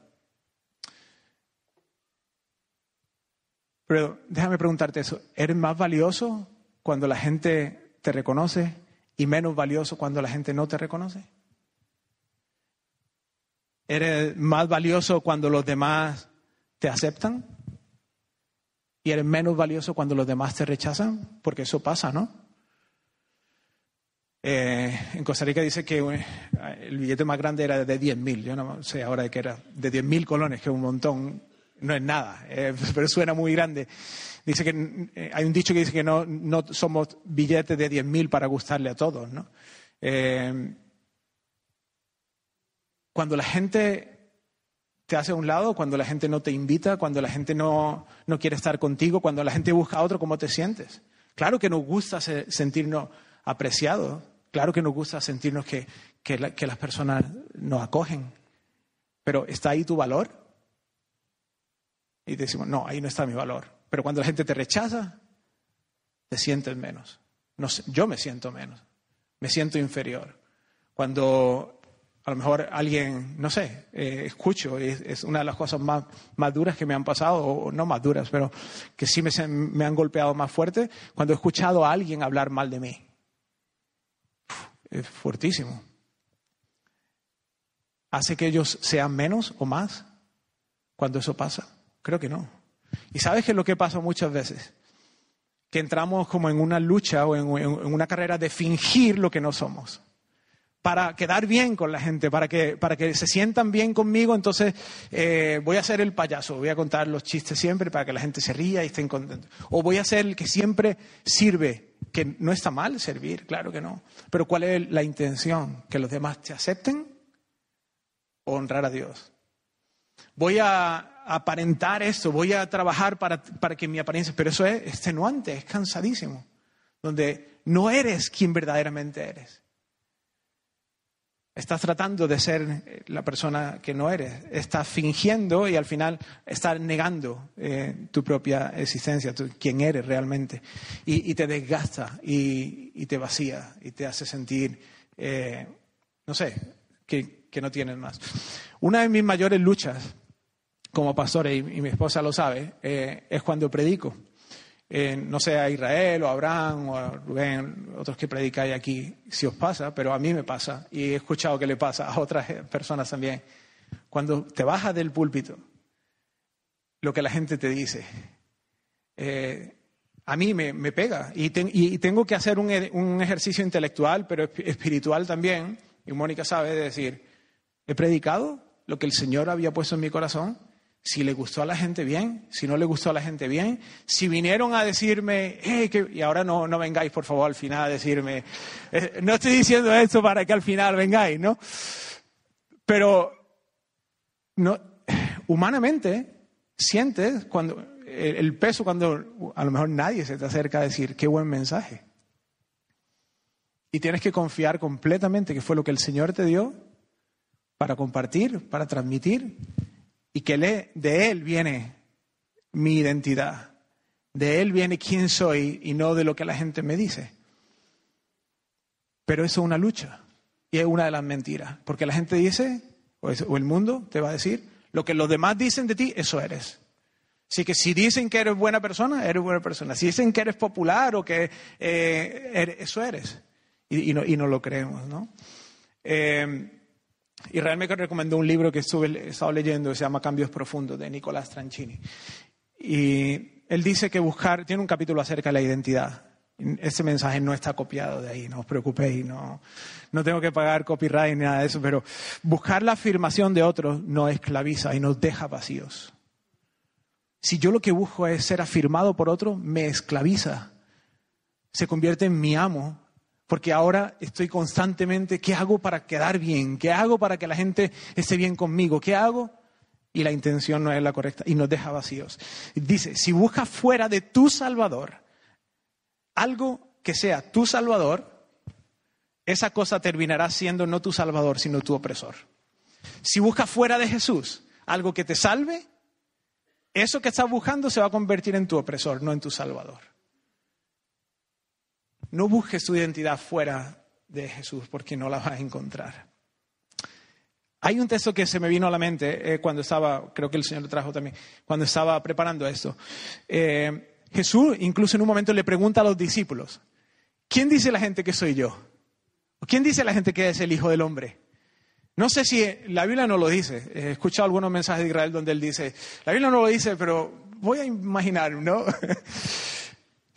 Pero déjame preguntarte eso, ¿eres más valioso cuando la gente te reconoce y menos valioso cuando la gente no te reconoce? ¿Eres más valioso cuando los demás te aceptan? ¿Y eres menos valioso cuando los demás te rechazan? Porque eso pasa, ¿no? Eh, en Costa Rica dice que eh, el billete más grande era de 10.000, yo no sé ahora de qué era, de 10.000 colones, que es un montón, no es nada, eh, pero suena muy grande. Dice que hay un dicho que dice que no, no somos billetes de 10.000 para gustarle a todos, ¿no? cuando la gente te hace a un lado, cuando la gente no te invita, cuando la gente no, no quiere estar contigo, cuando la gente busca a otro, ¿cómo te sientes? Claro que nos gusta sentirnos apreciados, Claro que nos gusta sentirnos que, las personas nos acogen, Pero ¿está ahí tu valor? Y decimos, no, ahí no está mi valor. Pero cuando la gente te rechaza, te sientes menos. No, yo me siento menos, me siento inferior. Cuando a lo mejor alguien, no sé, eh, escucho, es, es, una de las cosas más, más duras que me han pasado, o no más duras, pero que sí me, me han golpeado más fuerte, cuando he escuchado a alguien hablar mal de mí. Es fuertísimo. ¿Hace que ellos sean menos o más cuando eso pasa? Creo que no. ¿Y sabes qué es lo que pasa muchas veces? Que entramos como en una lucha o en, una carrera de fingir lo que no somos para quedar bien con la gente, para que, para que se sientan bien conmigo. Entonces eh, voy a ser el payaso, voy a contar los chistes siempre para que la gente se ría y estén contentos. O voy a ser el que siempre sirve, que no está mal servir, claro que no. Pero ¿cuál es la intención? ¿Que los demás te acepten o honrar a Dios? Voy a aparentar esto, voy a trabajar para, para que mi apariencia, pero eso es extenuante, es cansadísimo, donde no eres quien verdaderamente eres. Estás tratando de ser la persona que no eres. Estás fingiendo y al final estás negando eh, tu propia existencia, tu, quién eres realmente. Y, te desgasta y, te vacía y te hace sentir, eh, no sé, que, no tienes más. Una de mis mayores luchas como pastor, y, mi esposa lo sabe, eh, es cuando predico eh, no sé, a Israel o a Abraham o a Rubén, otros que predicáis aquí, si os pasa, pero a mí me pasa y he escuchado que le pasa a otras personas también. Cuando te bajas del púlpito, lo que la gente te dice, eh, a mí me, me pega y, ten, y, tengo que hacer un, un, ejercicio intelectual, pero espiritual también, y Mónica sabe decir, he predicado lo que el Señor había puesto en mi corazón si le gustó a la gente bien, si no le gustó a la gente bien, si vinieron a decirme, y ahora no, no vengáis por favor al final a decirme, eh, no estoy diciendo esto para que al final vengáis, ¿no? Pero no, humanamente sientes cuando el peso cuando a lo mejor nadie se te acerca a decir qué buen mensaje. Y tienes que confiar completamente que fue lo que el Señor te dio para compartir, para transmitir y que de Él viene mi identidad. De Él viene quién soy y no de lo que la gente me dice. Pero eso es una lucha y es una de las mentiras. Porque la gente dice, o el mundo te va a decir, lo que los demás dicen de ti, eso eres. Así que si dicen que eres buena persona, eres buena persona. Si dicen que eres popular o que eh, eres, eso eres. Y, no, y, no, lo creemos, ¿no? Eh, Israel me recomendó un libro que estuve, leyendo se llama Cambios Profundos de Nicolás Tranchini. Y él dice que buscar, tiene un capítulo acerca de la identidad. Ese mensaje no está copiado de ahí, no os preocupéis, no, no tengo que pagar copyright ni nada de eso, pero buscar la afirmación de otros nos esclaviza y nos deja vacíos. Si yo lo que busco es ser afirmado por otro, me esclaviza. Se convierte en mi amo porque ahora estoy constantemente, ¿qué hago para quedar bien? ¿Qué hago para que la gente esté bien conmigo? ¿Qué hago? Y la intención no es la correcta y nos deja vacíos. Dice, si buscas fuera de tu Salvador algo que sea tu Salvador, esa cosa terminará siendo no tu Salvador, sino tu opresor. Si buscas fuera de Jesús algo que te salve, eso que estás buscando se va a convertir en tu opresor, no en tu Salvador. No busques tu identidad fuera de Jesús porque no la vas a encontrar. Hay un texto que se me vino a la mente eh, cuando estaba, creo que el Señor lo trajo también, cuando estaba preparando esto. Eh, Jesús incluso en un momento le pregunta a los discípulos, ¿quién dice la gente que soy yo? ¿Quién dice la gente que es el Hijo del Hombre? No sé si la Biblia no lo dice. He escuchado algunos mensajes de Israel donde él dice, la Biblia no lo dice, pero voy a imaginar, ¿no?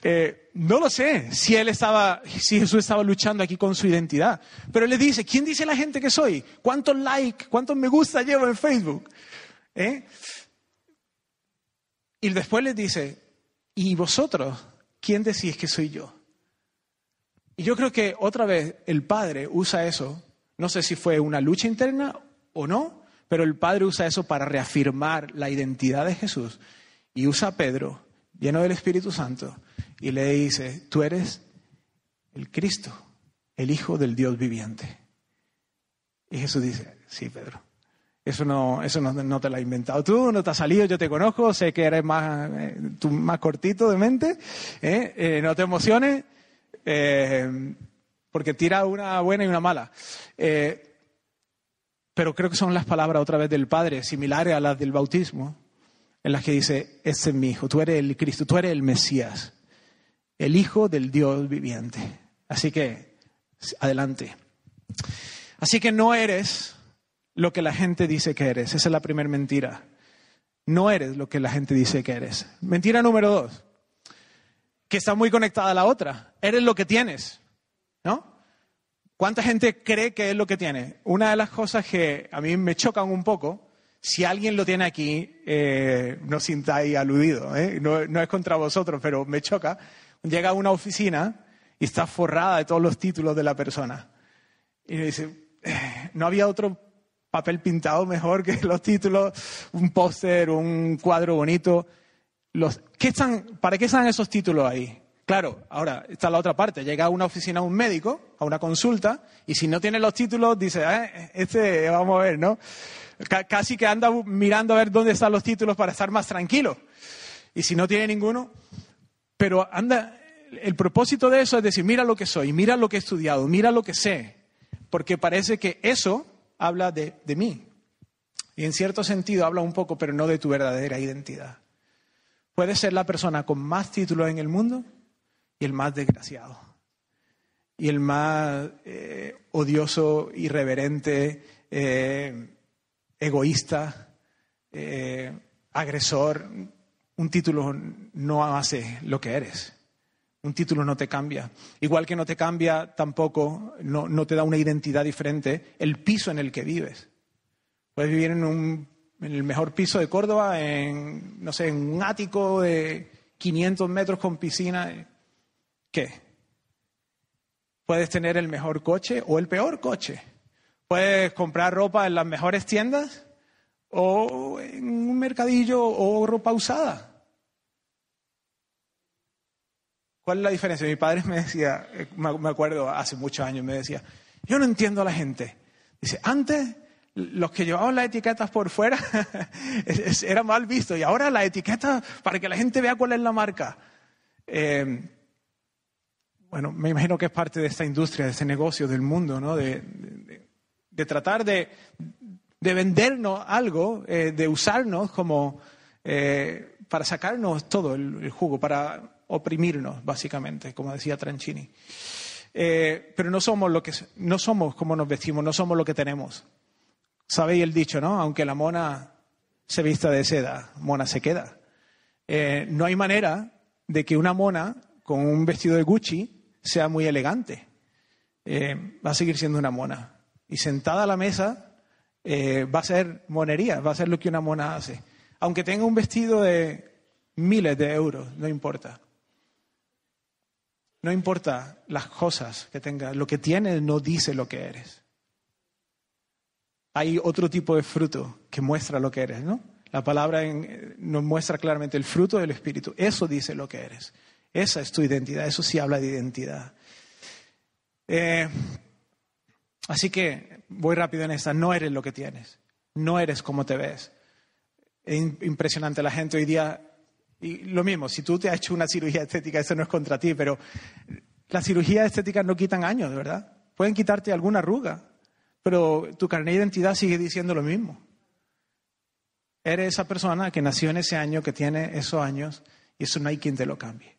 Eh, no lo sé si él estaba, si Jesús estaba luchando aquí con su identidad, pero él le dice, ¿quién dice la gente que soy? ¿Cuántos likes, cuántos me gusta llevo en Facebook? ¿Eh? Y después le dice, ¿y vosotros? ¿Quién decís que soy yo? Y yo creo que otra vez el Padre usa eso, no sé si fue una lucha interna o no, pero el Padre usa eso para reafirmar la identidad de Jesús y usa a Pedro, lleno del Espíritu Santo, y le dice, tú eres el Cristo, el Hijo del Dios viviente. Y Jesús dice, sí, Pedro, Eso no, eso no, te lo has inventado tú, no te ha salido, yo te conozco, sé que eres más, eh, tú más cortito de mente, ¿eh? Eh, no te emociones, porque tira una buena y una mala. pero creo que son las palabras otra vez del Padre, similares a las del bautismo, en las que dice, este es mi hijo, tú eres el Cristo, tú eres el Mesías, el Hijo del Dios viviente. Así que, adelante. Así que no eres lo que la gente dice que eres. Esa es la primera mentira. No eres lo que la gente dice que eres. Mentira número dos, que está muy conectada a la otra. Eres lo que tienes, ¿no? ¿Cuánta gente cree que es lo que tiene? Una de las cosas que a mí me chocan un poco, si alguien lo tiene aquí, eh, no sintáis aludido, ¿eh? no, no es contra vosotros, pero me choca. Llega a una oficina y está forrada de todos los títulos de la persona. Y me dice, eh, no había otro papel pintado mejor que los títulos, un póster, un cuadro bonito. Los, ¿qué están, ¿Para qué están esos títulos ahí? Claro, ahora está la otra parte. Llega a una oficina un médico, a una consulta, y si no tiene los títulos, dice, eh, este, vamos a ver, ¿no? casi que anda mirando a ver dónde están los títulos para estar más tranquilo. Y si no tiene ninguno, pero anda, el propósito de eso es decir, mira lo que soy, mira lo que he estudiado, mira lo que sé, porque parece que eso habla de, mí. Y en cierto sentido habla un poco, pero no de tu verdadera identidad. Puedes ser la persona con más títulos en el mundo y el más desgraciado. Y el más eh, odioso, irreverente, eh, egoísta, eh, agresor. Un título no hace lo que eres. Un título no te cambia. Igual que no te cambia tampoco, no, te da una identidad diferente el piso en el que vives. Puedes vivir en, un, en el mejor piso de Córdoba, en, no sé, en un ático de 500 metros con piscina. ¿Qué? Puedes tener el mejor coche o el peor coche. Puedes comprar ropa en las mejores tiendas o en un mercadillo o ropa usada. ¿Cuál es la diferencia? Mi padre me decía, me acuerdo hace muchos años, me decía, yo no entiendo a la gente. Dice, antes los que llevaban las etiquetas por fuera era mal visto y ahora la etiqueta para que la gente vea cuál es la marca. Eh, bueno, me imagino que es parte de esta industria, de este negocio del mundo, ¿no? De, tratar de, vendernos algo, eh, de usarnos como para sacarnos todo el jugo, para oprimirnos, básicamente, como decía Tranchini. Eh, pero no somos lo que no somos como nos vestimos, no somos lo que tenemos. Sabéis el dicho, ¿no? Aunque la mona se vista de seda, mona se queda. Eh, no hay manera de que una mona con un vestido de Gucci sea muy elegante. Eh, va a seguir siendo una mona. Y sentada a la mesa va a ser monería, va a ser lo que una mona hace. Aunque tenga un vestido de miles de euros, no importa. No importa las cosas que tengas, lo que tienes no dice lo que eres. Hay otro tipo de fruto que muestra lo que eres, ¿no? La palabra nos muestra claramente el fruto del Espíritu. Eso dice lo que eres. Esa es tu identidad. Eso sí habla de identidad. Eh, así que voy rápido en esta. No eres lo que tienes. No eres como te ves. Es impresionante. La gente hoy día y lo mismo, si tú te has hecho una cirugía estética, eso no es contra ti, pero las cirugías estéticas no quitan años, ¿verdad? Pueden quitarte alguna arruga, pero tu carne de identidad sigue diciendo lo mismo. Eres esa persona que nació en ese año, que tiene esos años, y eso no hay quien te lo cambie.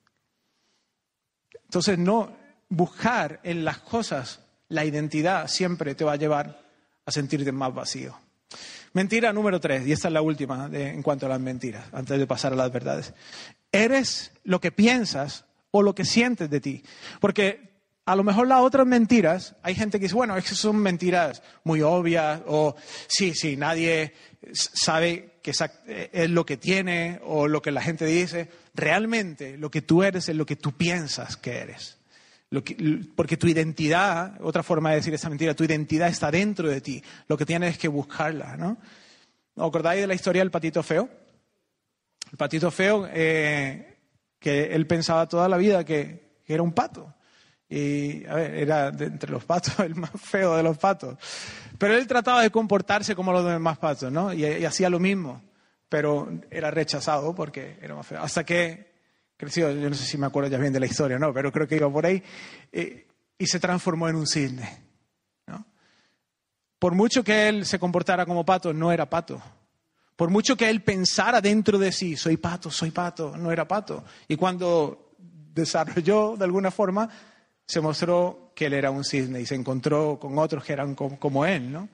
Entonces, no buscar en las cosas la identidad siempre te va a llevar a sentirte más vacío. Mentira número tres, y esta es la última en cuanto a las mentiras, antes de pasar a las verdades. Eres lo que piensas o lo que sientes de ti. Porque a lo mejor las otras mentiras, hay gente que dice, bueno, es son mentiras muy obvias, o sí, sí, nadie sabe que es lo que tiene o lo que la gente dice. Realmente lo que tú eres es lo que tú piensas que eres porque tu identidad, otra forma de decir esa mentira, tu identidad está dentro de ti. Lo que tienes es que buscarla, ¿no? ¿Os acordáis de la historia del patito feo? El patito feo, eh, que él pensaba toda la vida que, era un pato. Y, a ver, era de entre los patos el más feo de los patos. Pero él trataba de comportarse como los demás patos, ¿no? Y, hacía lo mismo, pero era rechazado porque era más feo. Hasta que creció, yo no sé si me acuerdo ya bien de la historia, ¿no? Pero creo que iba por ahí, eh, y se transformó en un cisne, ¿no? Por mucho que él se comportara como pato, no era pato. Por mucho que él pensara dentro de sí, soy pato, soy pato, no era pato. Y cuando desarrolló de alguna forma, se mostró que él era un cisne y se encontró con otros que eran como, él, ¿no?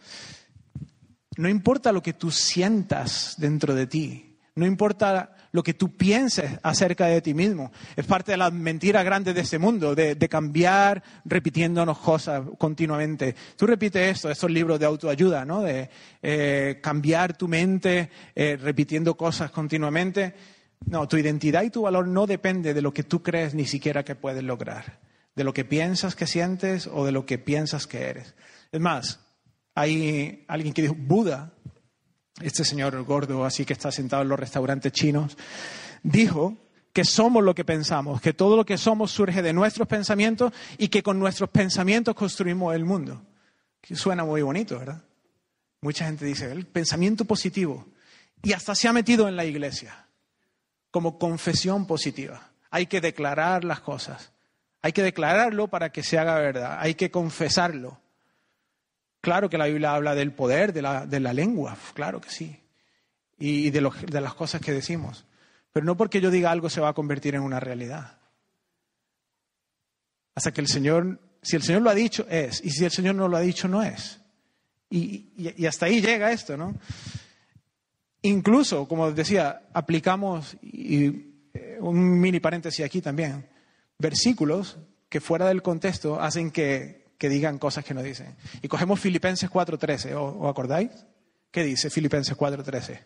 No importa lo que tú sientas dentro de ti, no importa lo que tú pienses acerca de ti mismo. Es parte de la mentira grande de este mundo, de, cambiar repitiéndonos cosas continuamente. Tú repites esto, estos libros de autoayuda, ¿no? De eh, cambiar tu mente eh, repitiendo cosas continuamente. No, tu identidad y tu valor no depende de lo que tú crees ni siquiera que puedes lograr de lo que piensas que sientes o de lo que piensas que eres. Es más, hay alguien que dijo, Buda, este señor gordo así que está sentado en los restaurantes chinos, dijo que somos lo que pensamos, que todo lo que somos surge de nuestros pensamientos y que con nuestros pensamientos construimos el mundo. Que suena muy bonito, ¿verdad? Mucha gente dice, el pensamiento positivo. Y hasta se ha metido en la iglesia como confesión positiva. Hay que declarar las cosas. Hay que declararlo para que se haga verdad, hay que confesarlo. Claro que la Biblia habla del poder de la, lengua, claro que sí, y de, de las cosas que decimos. Pero no porque yo diga algo se va a convertir en una realidad. Hasta que el Señor, si el Señor lo ha dicho, es, y si el Señor no lo ha dicho, no es. Y, hasta ahí llega esto, ¿no? Incluso, como decía, aplicamos, y eh, un mini paréntesis aquí también, versículos que fuera del contexto hacen que, digan cosas que no dicen. Y cogemos Filipenses 4.13, ¿o, acordáis? ¿Qué dice Filipenses 4.13?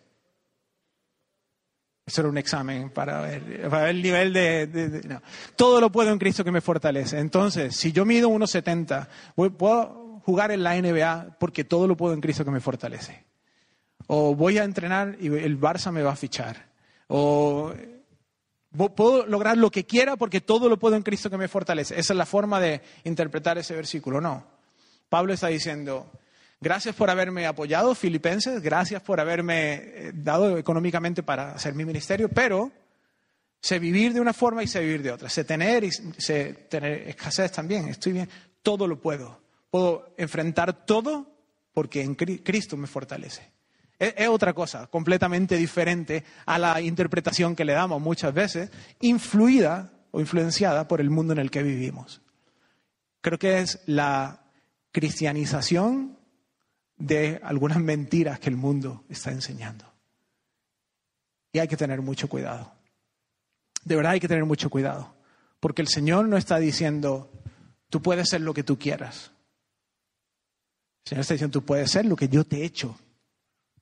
Eso era un examen para ver, el nivel de... Todo lo puedo en Cristo que me fortalece. Entonces, si yo mido 1,70, puedo jugar en la NBA porque todo lo puedo en Cristo que me fortalece. O voy a entrenar y el Barça me va a fichar. O Puedo lograr lo que quiera porque todo lo puedo en Cristo que me fortalece. Esa es la forma de interpretar ese versículo. No. Pablo está diciendo, gracias por haberme apoyado, filipenses, gracias por haberme eh, dado económicamente para hacer mi ministerio, pero sé vivir de una forma y sé vivir de otra. Sé tener y sé tener escasez también. Estoy bien. Todo lo puedo. Puedo enfrentar todo porque en Cristo me fortalece. Es, otra cosa, completamente diferente a la interpretación que le damos muchas veces, influida o influenciada por el mundo en el que vivimos. Creo que es la cristianización de algunas mentiras que el mundo está enseñando. Y hay que tener mucho cuidado. De verdad hay que tener mucho cuidado. Porque el Señor no está diciendo, tú puedes ser lo que tú quieras. El Señor está diciendo, tú puedes ser lo que yo te he hecho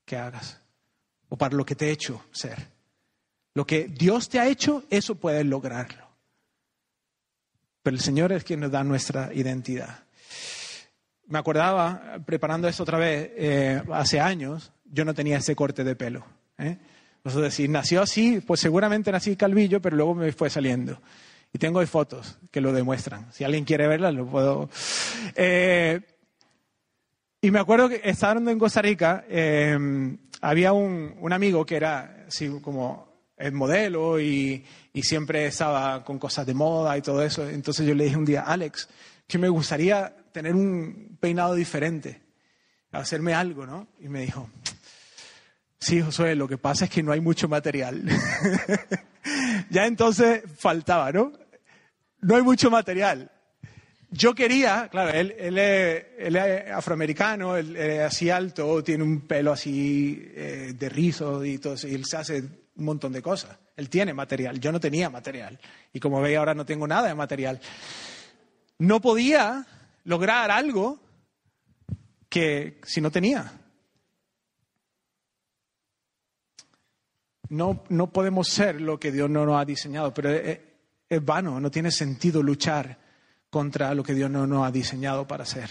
que hagas o para lo que te he hecho ser. Lo que Dios te ha hecho, eso puedes lograrlo. Pero el Señor es quien nos da nuestra identidad. Me acordaba, preparando esto otra vez, eh, hace años, yo no tenía ese corte de pelo. ¿eh? decir, nació así, pues seguramente nací calvillo, pero luego me fue saliendo. Y tengo fotos que lo demuestran. Si alguien quiere verlas, lo puedo. Eh, y me acuerdo que estando en Costa Rica, em, había un, amigo que era como el modelo y, siempre estaba con cosas de moda y todo eso. Entonces yo le dije un día, Alex, que me gustaría tener un peinado diferente, hacerme algo, ¿no? Y me dijo, sí, Josué, lo que pasa es que no hay mucho material. ya entonces faltaba, ¿no? No hay mucho material yo quería, claro, él, es, afroamericano, él, es así alto, tiene un pelo así eh, de rizo y todo y él se hace un montón de cosas. Él tiene material, yo no tenía material. Y como veis ahora no tengo nada de material. No podía lograr algo que si no tenía. No, no podemos ser lo que Dios no nos ha diseñado, pero es, es vano, no tiene sentido luchar contra lo que Dios no nos ha diseñado para ser.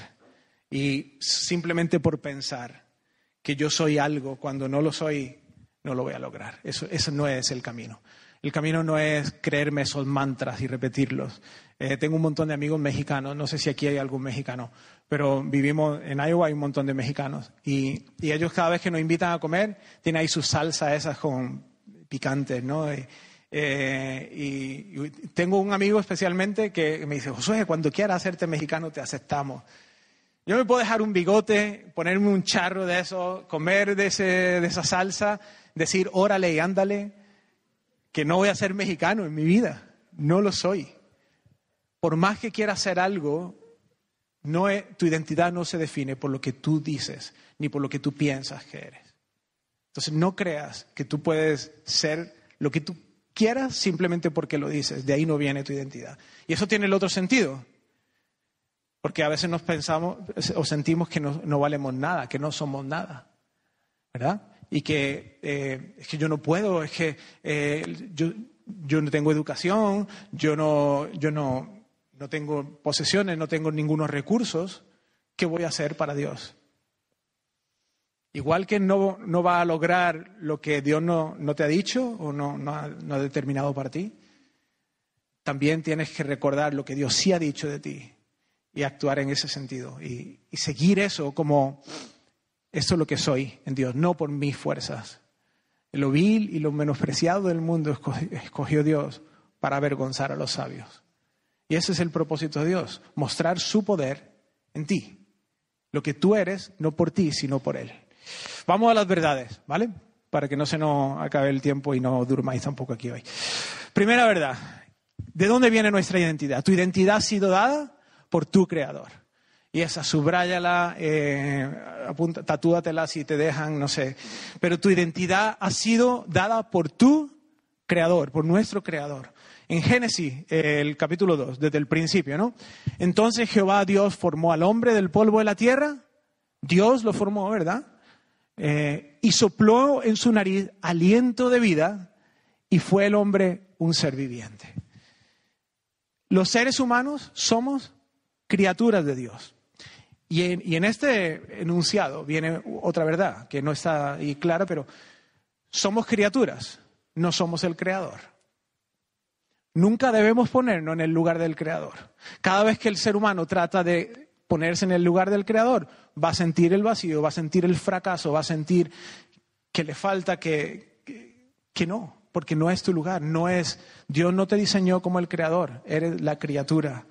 Y simplemente por pensar que yo soy algo cuando no lo soy, no lo voy a lograr. Eso, eso no es el camino. El camino no es creerme esos mantras y repetirlos. Eh, tengo un montón de amigos mexicanos, no sé si aquí hay algún mexicano, pero vivimos en Iowa, hay un montón de mexicanos. Y, ellos cada vez que nos invitan a comer, tienen ahí su salsa esas con picantes, ¿no? Eh, y, tengo un amigo especialmente que me dice, Josué, cuando quieras hacerte mexicano te aceptamos. Yo me puedo dejar un bigote, ponerme un charro de eso, comer de, ese, de esa salsa, decir, órale y ándale, que no voy a ser mexicano en mi vida. No lo soy. Por más que quiera hacer algo, no tu identidad no se define por lo que tú dices, ni por lo que tú piensas que eres. Entonces no creas que tú puedes ser lo que tú quieras simplemente porque lo dices. De ahí no viene tu identidad. Y eso tiene el otro sentido. Porque a veces nos pensamos o sentimos que no, valemos nada, que no somos nada. ¿Verdad? Y que eh, es que yo no puedo, es que eh, yo, yo, no tengo educación, yo no, yo no, no tengo posesiones, no tengo ningunos recursos. ¿Qué voy a hacer para Dios? Igual que no, no va a lograr lo que Dios no, no te ha dicho o no, no, ha, determinado para ti, también tienes que recordar lo que Dios sí ha dicho de ti y actuar en ese sentido y, seguir eso como esto es lo que soy en Dios, no por mis fuerzas. Lo vil y lo menospreciado del mundo escogió, Dios para avergonzar a los sabios. Y ese es el propósito de Dios, mostrar su poder en ti. Lo que tú eres, no por ti, sino por Él. Vamos a las verdades, ¿vale? Para que no se nos acabe el tiempo y no durmáis tampoco aquí hoy. Primera verdad, ¿de dónde viene nuestra identidad? ¿Tu identidad ha sido dada? por tu creador. Y esa, subráyala, eh, tatúatela si te dejan, no sé. Pero tu identidad ha sido dada por tu creador, por nuestro creador. En Génesis, el capítulo 2, desde el principio, ¿no? Entonces Jehová Dios formó al hombre del polvo de la tierra. Dios lo formó, ¿verdad? Eh, y sopló en su nariz aliento de vida y fue el hombre un ser viviente. Los seres humanos somos criaturas de Dios. Y en, este enunciado viene otra verdad, que no está ahí clara, pero somos criaturas, no somos el creador. Nunca debemos ponernos en el lugar del creador. Cada vez que el ser humano trata de ponerse en el lugar del creador, va a sentir el vacío, va a sentir el fracaso, va a sentir que le falta, que, que, no, porque no es tu lugar, no es, Dios no te diseñó como el creador, eres la criatura.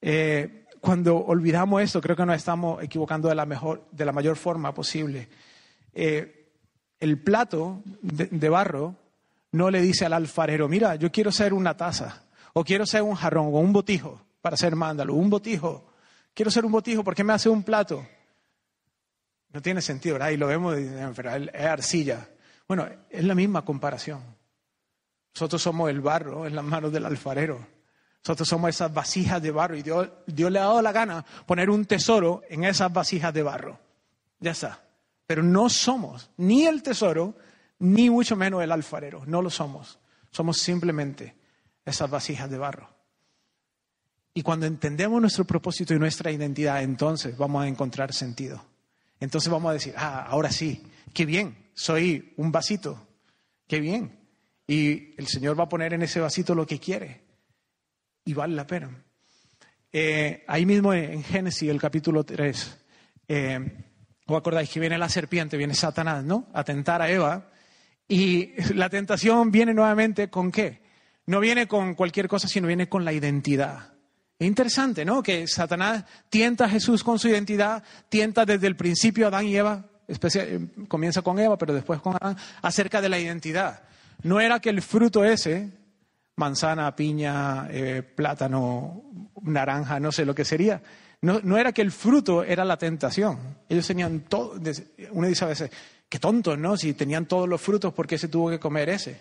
Eh, cuando olvidamos esto, creo que nos estamos equivocando de la, mejor, de la mayor forma posible. Eh, el plato de, barro no le dice al alfarero, mira, yo quiero ser una taza, o quiero ser un jarrón, o un botijo para ser mándalo, un botijo. Quiero ser un botijo, ¿por qué me hace un plato? No tiene sentido, ¿verdad? Y lo vemos, es arcilla. Bueno, es la misma comparación. Nosotros somos el barro en las manos del alfarero. Nosotros somos esas vasijas de barro y Dios, Dios le ha dado la gana poner un tesoro en esas vasijas de barro. Ya está. Pero no somos ni el tesoro, ni mucho menos el alfarero. No lo somos. Somos simplemente esas vasijas de barro. Y cuando entendemos nuestro propósito y nuestra identidad, entonces vamos a encontrar sentido. Entonces vamos a decir, ah, ahora sí, qué bien, soy un vasito, qué bien. Y el Señor va a poner en ese vasito lo que quiere y vale la pena. Eh, ahí mismo en Génesis, el capítulo 3, eh, ¿os acordáis que viene la serpiente, viene Satanás, ¿no? A tentar a Eva. Y la tentación viene nuevamente con qué? No viene con cualquier cosa, sino viene con la identidad. Es interesante, ¿no? Que Satanás tienta a Jesús con su identidad, tienta desde el principio a Adán y Eva, especial, comienza con Eva, pero después con Adán, acerca de la identidad. No era que el fruto ese manzana, piña, eh, plátano, naranja, no sé lo que sería. No, no, era que el fruto era la tentación. Ellos tenían todo. Uno dice a veces, qué tontos, ¿no? Si tenían todos los frutos, ¿por qué se tuvo que comer ese?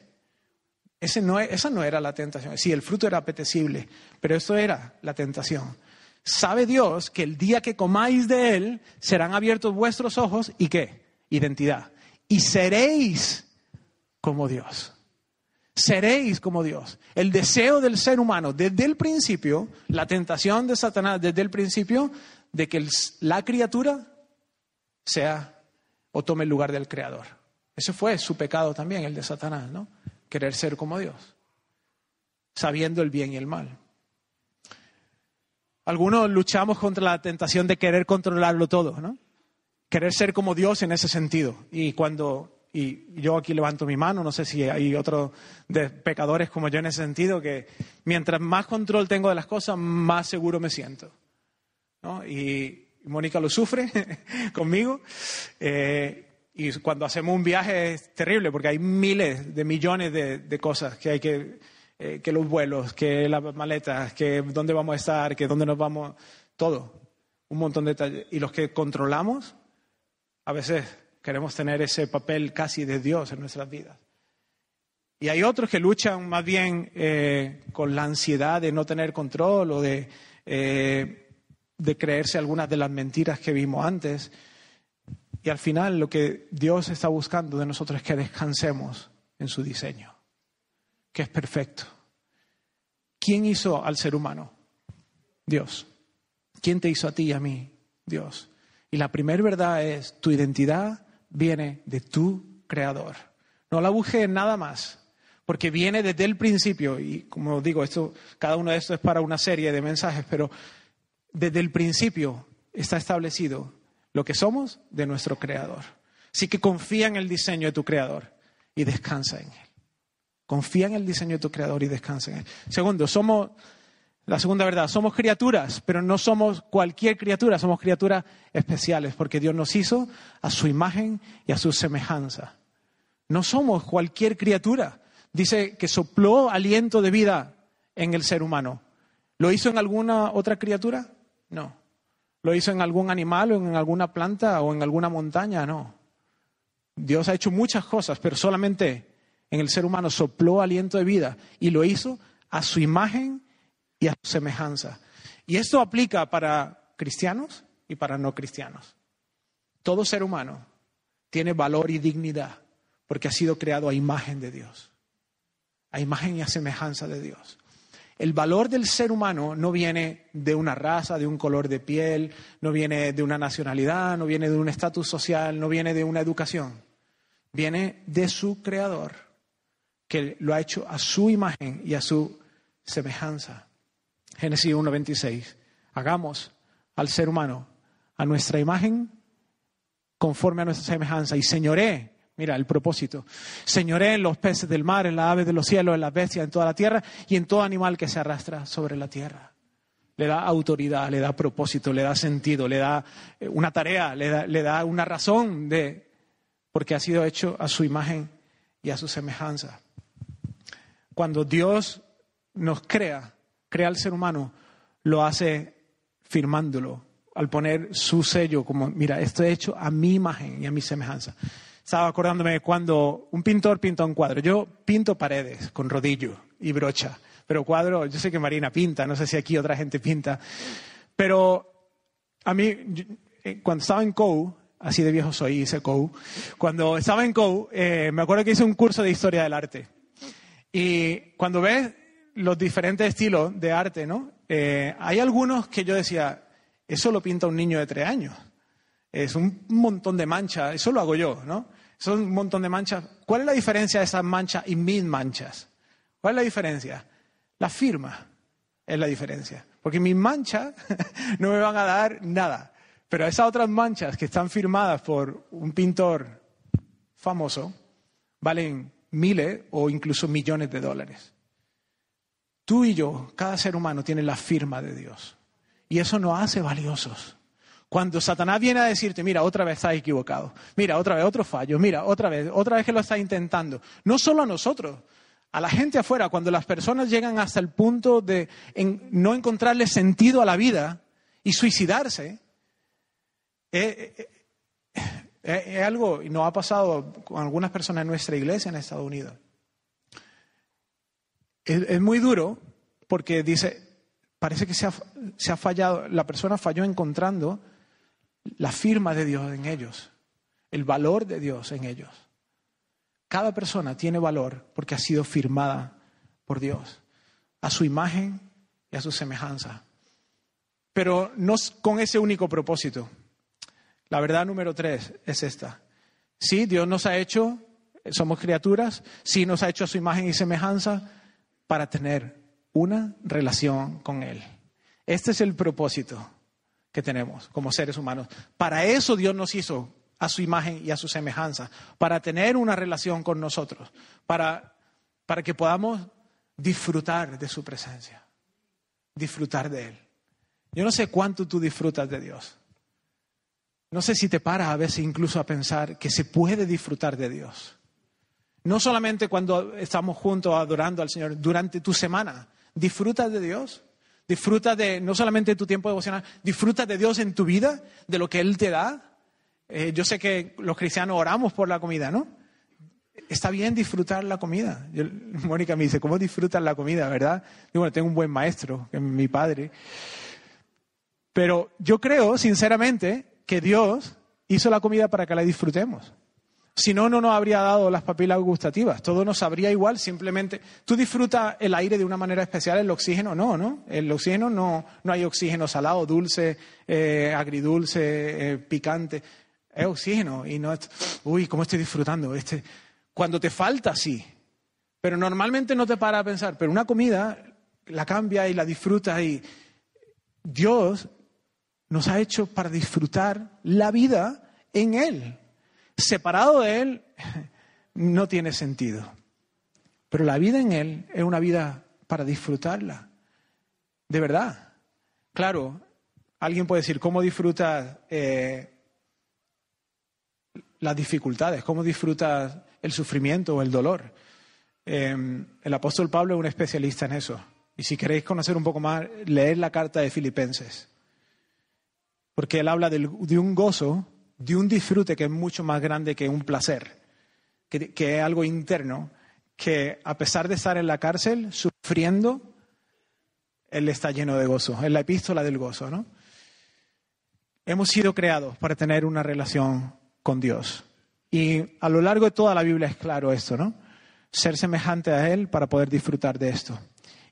Esa no era la tentación. Sí, el fruto era apetecible, pero eso era la tentación. Sabe Dios que el día que comáis de él serán abiertos vuestros ojos y qué? Identidad. Y seréis como Dios seréis como Dios. El deseo del ser humano desde el principio, la tentación de Satanás desde el principio, de que la criatura sea o tome el lugar del Creador. Ese fue su pecado también, el de Satanás, ¿no? Querer ser como Dios. sabiendo el bien y el mal. Algunos luchamos contra la tentación de querer controlarlo todo, ¿no? Querer ser como Dios en ese sentido. Y cuando y yo aquí levanto mi mano, no sé si hay otros pecadores como yo en ese sentido, que mientras más control tengo de las cosas, más seguro me siento. ¿no? Y Mónica lo sufre conmigo. Eh, y cuando hacemos un viaje es terrible porque hay miles de millones de, cosas que hay que, eh, que los vuelos, que las maletas, que dónde vamos a estar, que dónde nos vamos, todo. Un montón de detalles. Y los que controlamos, a veces queremos tener ese papel casi de Dios en nuestras vidas. Y hay otros que luchan más bien eh, con la ansiedad de no tener control o de, eh, de creerse algunas de las mentiras que vimos antes. Y al final lo que Dios está buscando de nosotros es que descansemos en su diseño, que es perfecto. ¿Quién hizo al ser humano? Dios. ¿Quién te hizo a ti y a mí? Dios. Y la primera verdad es tu identidad viene de tu creador. No la busques en nada más, porque viene desde el principio, y como digo, esto, cada uno de estos es para una serie de mensajes, pero desde el principio está establecido lo que somos de nuestro creador. Así que confía en el diseño de tu creador y descansa en él. Confía en el diseño de tu creador y descansa en él. Segundo, somos la segunda verdad, somos criaturas, pero no somos cualquier criatura, somos criaturas especiales, porque Dios nos hizo a su imagen y a su semejanza. No somos cualquier criatura. Dice que sopló aliento de vida en el ser humano. ¿Lo hizo en alguna otra criatura? No. ¿Lo hizo en algún animal o en alguna planta o en alguna montaña? No. Dios ha hecho muchas cosas, pero solamente en el ser humano sopló aliento de vida y lo hizo a su imagen y a su semejanza. Y esto aplica para cristianos y para no cristianos. Todo ser humano tiene valor y dignidad porque ha sido creado a imagen de Dios, a imagen y a semejanza de Dios. El valor del ser humano no viene de una raza, de un color de piel, no viene de una nacionalidad, no viene de un estatus social, no viene de una educación. Viene de su creador, que lo ha hecho a su imagen y a su semejanza. Génesis 1.26. Hagamos al ser humano a nuestra imagen conforme a nuestra semejanza y señoré, mira el propósito, señoré en los peces del mar, en las aves de los cielos, en las bestias, en toda la tierra y en todo animal que se arrastra sobre la tierra. Le da autoridad, le da propósito, le da sentido, le da eh, una tarea, le da, le da una razón de, porque ha sido hecho a su imagen y a su semejanza. Cuando Dios nos crea, crea al ser humano, lo hace firmándolo, al poner su sello, como, mira, esto he hecho a mi imagen y a mi semejanza. Estaba acordándome cuando un pintor pinta un cuadro. Yo pinto paredes con rodillo y brocha, pero cuadro, yo sé que Marina pinta, no sé si aquí otra gente pinta, pero a mí, eh, cuando estaba en COU, así de viejo soy, hice COU, cuando estaba en COU, eh, me acuerdo que hice un curso de historia del arte. Y cuando ves los diferentes estilos de arte, ¿no? Eh, hay algunos que yo decía, eso lo pinta un niño de tres años. Es un montón de manchas, eso lo hago yo, ¿no? Son un montón de manchas. ¿Cuál es la diferencia de esas manchas y mis manchas? ¿Cuál es la diferencia? La firma es la diferencia. Porque mis manchas no me van a dar nada. Pero esas otras manchas que están firmadas por un pintor famoso valen miles o incluso millones de dólares. Tú y yo, cada ser humano tiene la firma de Dios. Y eso nos hace valiosos. Cuando Satanás viene a decirte, mira, otra vez estás equivocado, mira, otra vez otro fallo, mira, otra vez, otra vez que lo estás intentando. No solo a nosotros, a la gente afuera, cuando las personas llegan hasta el punto de no encontrarle sentido a la vida y suicidarse, eh, eh, eh, es algo, y nos ha pasado con algunas personas en nuestra iglesia en Estados Unidos. Es, muy duro porque dice, parece que se ha, fallado, la persona falló encontrando la firma de Dios en ellos, el valor de Dios en ellos. Cada persona tiene valor porque ha sido firmada por Dios, a su imagen y a su semejanza. Pero no con ese único propósito. La verdad número tres es esta. Sí, Dios nos ha hecho, somos criaturas, sí nos ha hecho a su imagen y semejanza, para tener una relación con Él. Este es el propósito que tenemos como seres humanos. Para eso Dios nos hizo a su imagen y a su semejanza, para tener una relación con nosotros, para, para que podamos disfrutar de su presencia, disfrutar de Él. Yo no sé cuánto tú disfrutas de Dios. No sé si te paras a veces incluso a pensar que se puede disfrutar de Dios. No solamente cuando estamos juntos adorando al Señor, durante tu semana. Disfrutas de Dios. Disfruta de no solamente tu tiempo devocional, disfruta de Dios en tu vida, de lo que Él te da. Eh, yo sé que los cristianos oramos por la comida, ¿no? Está bien disfrutar la comida. Mónica me dice, ¿cómo disfrutas la comida, verdad? Yo, bueno, tengo un buen maestro, que es mi padre. Pero yo creo, sinceramente, que Dios hizo la comida para que la disfrutemos. Si no, no nos habría dado las papilas gustativas. Todo nos sabría igual, simplemente. Tú disfrutas el aire de una manera especial, el oxígeno no, ¿no? El oxígeno no, no hay oxígeno salado, dulce, eh, agridulce, eh, picante. Es oxígeno y no es, uy, ¿cómo estoy disfrutando? Este, cuando te falta, sí. Pero normalmente no te para a pensar, pero una comida la cambia y la disfrutas y Dios nos ha hecho para disfrutar la vida en Él. Separado de Él no tiene sentido. Pero la vida en Él es una vida para disfrutarla. De verdad. Claro, alguien puede decir, ¿cómo disfrutas eh, las dificultades? ¿Cómo disfrutas el sufrimiento o el dolor? Em, el apóstol Pablo es un especialista en eso. Y si queréis conocer un poco más, leer la carta de Filipenses porque él habla de, un gozo, de un disfrute que es mucho más grande que un placer, que, es algo interno, que a pesar de estar en la cárcel, sufriendo, él está lleno de gozo. Es la epístola del gozo, ¿no? Hemos sido creados para tener una relación con Dios. Y a lo largo de toda la Biblia es claro esto, ¿no? Ser semejante a Él para poder disfrutar de esto.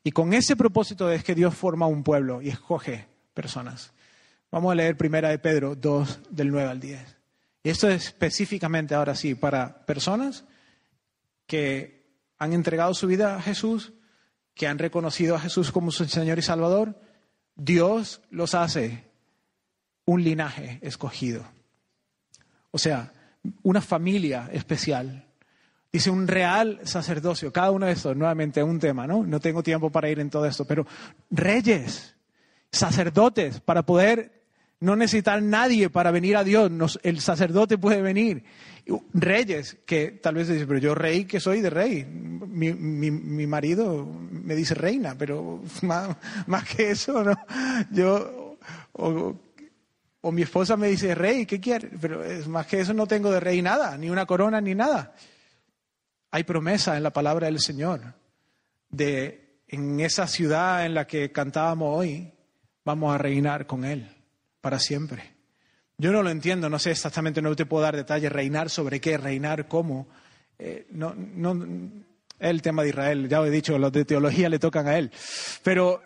Y con ese propósito es que Dios forma un pueblo y escoge personas. Vamos a leer primera de Pedro 2 del 9 al 10. Y esto es específicamente ahora sí para personas que han entregado su vida a Jesús, que han reconocido a Jesús como su Señor y Salvador. Dios los hace un linaje escogido. O sea, una familia especial. Dice un real sacerdocio. Cada uno de estos, nuevamente, un tema, ¿no? No tengo tiempo para ir en todo esto, pero reyes, sacerdotes, para poder no necesitar nadie para venir a Dios. el sacerdote puede venir. Reyes, que tal vez dicen, pero yo rey que soy de rey. Mi, marido me dice reina, pero más, que eso, ¿no? Yo, o, o, mi esposa me dice rey, ¿qué quiere? Pero es más que eso no tengo de rey nada, ni una corona, ni nada. Hay promesa en la palabra del Señor de en esa ciudad en la que cantábamos hoy, vamos a reinar con Él para siempre. Yo no lo entiendo, no sé exactamente, no te puedo dar detalles, reinar sobre qué, reinar cómo. Eh, no, no, es el tema de Israel, ya lo he dicho, los de teología le tocan a él. Pero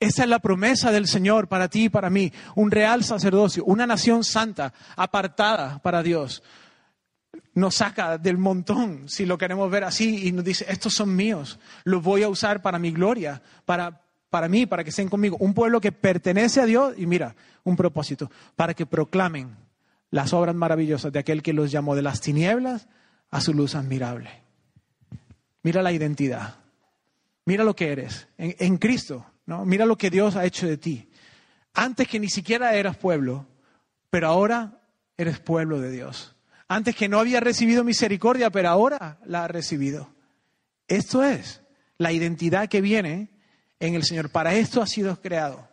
esa es la promesa del Señor para ti y para mí, un real sacerdocio, una nación santa, apartada para Dios. Nos saca del montón, si lo queremos ver así, y nos dice, estos son míos, los voy a usar para mi gloria, para, para mí, para que estén conmigo, un pueblo que pertenece a Dios y mira, un propósito, para que proclamen las obras maravillosas de aquel que los llamó de las tinieblas a su luz admirable. Mira la identidad, mira lo que eres en, Cristo, ¿no? mira lo que Dios ha hecho de ti. Antes que ni siquiera eras pueblo, pero ahora eres pueblo de Dios. Antes que no había recibido misericordia, pero ahora la has recibido. Esto es la identidad que viene en el Señor. Para esto ha sido creado.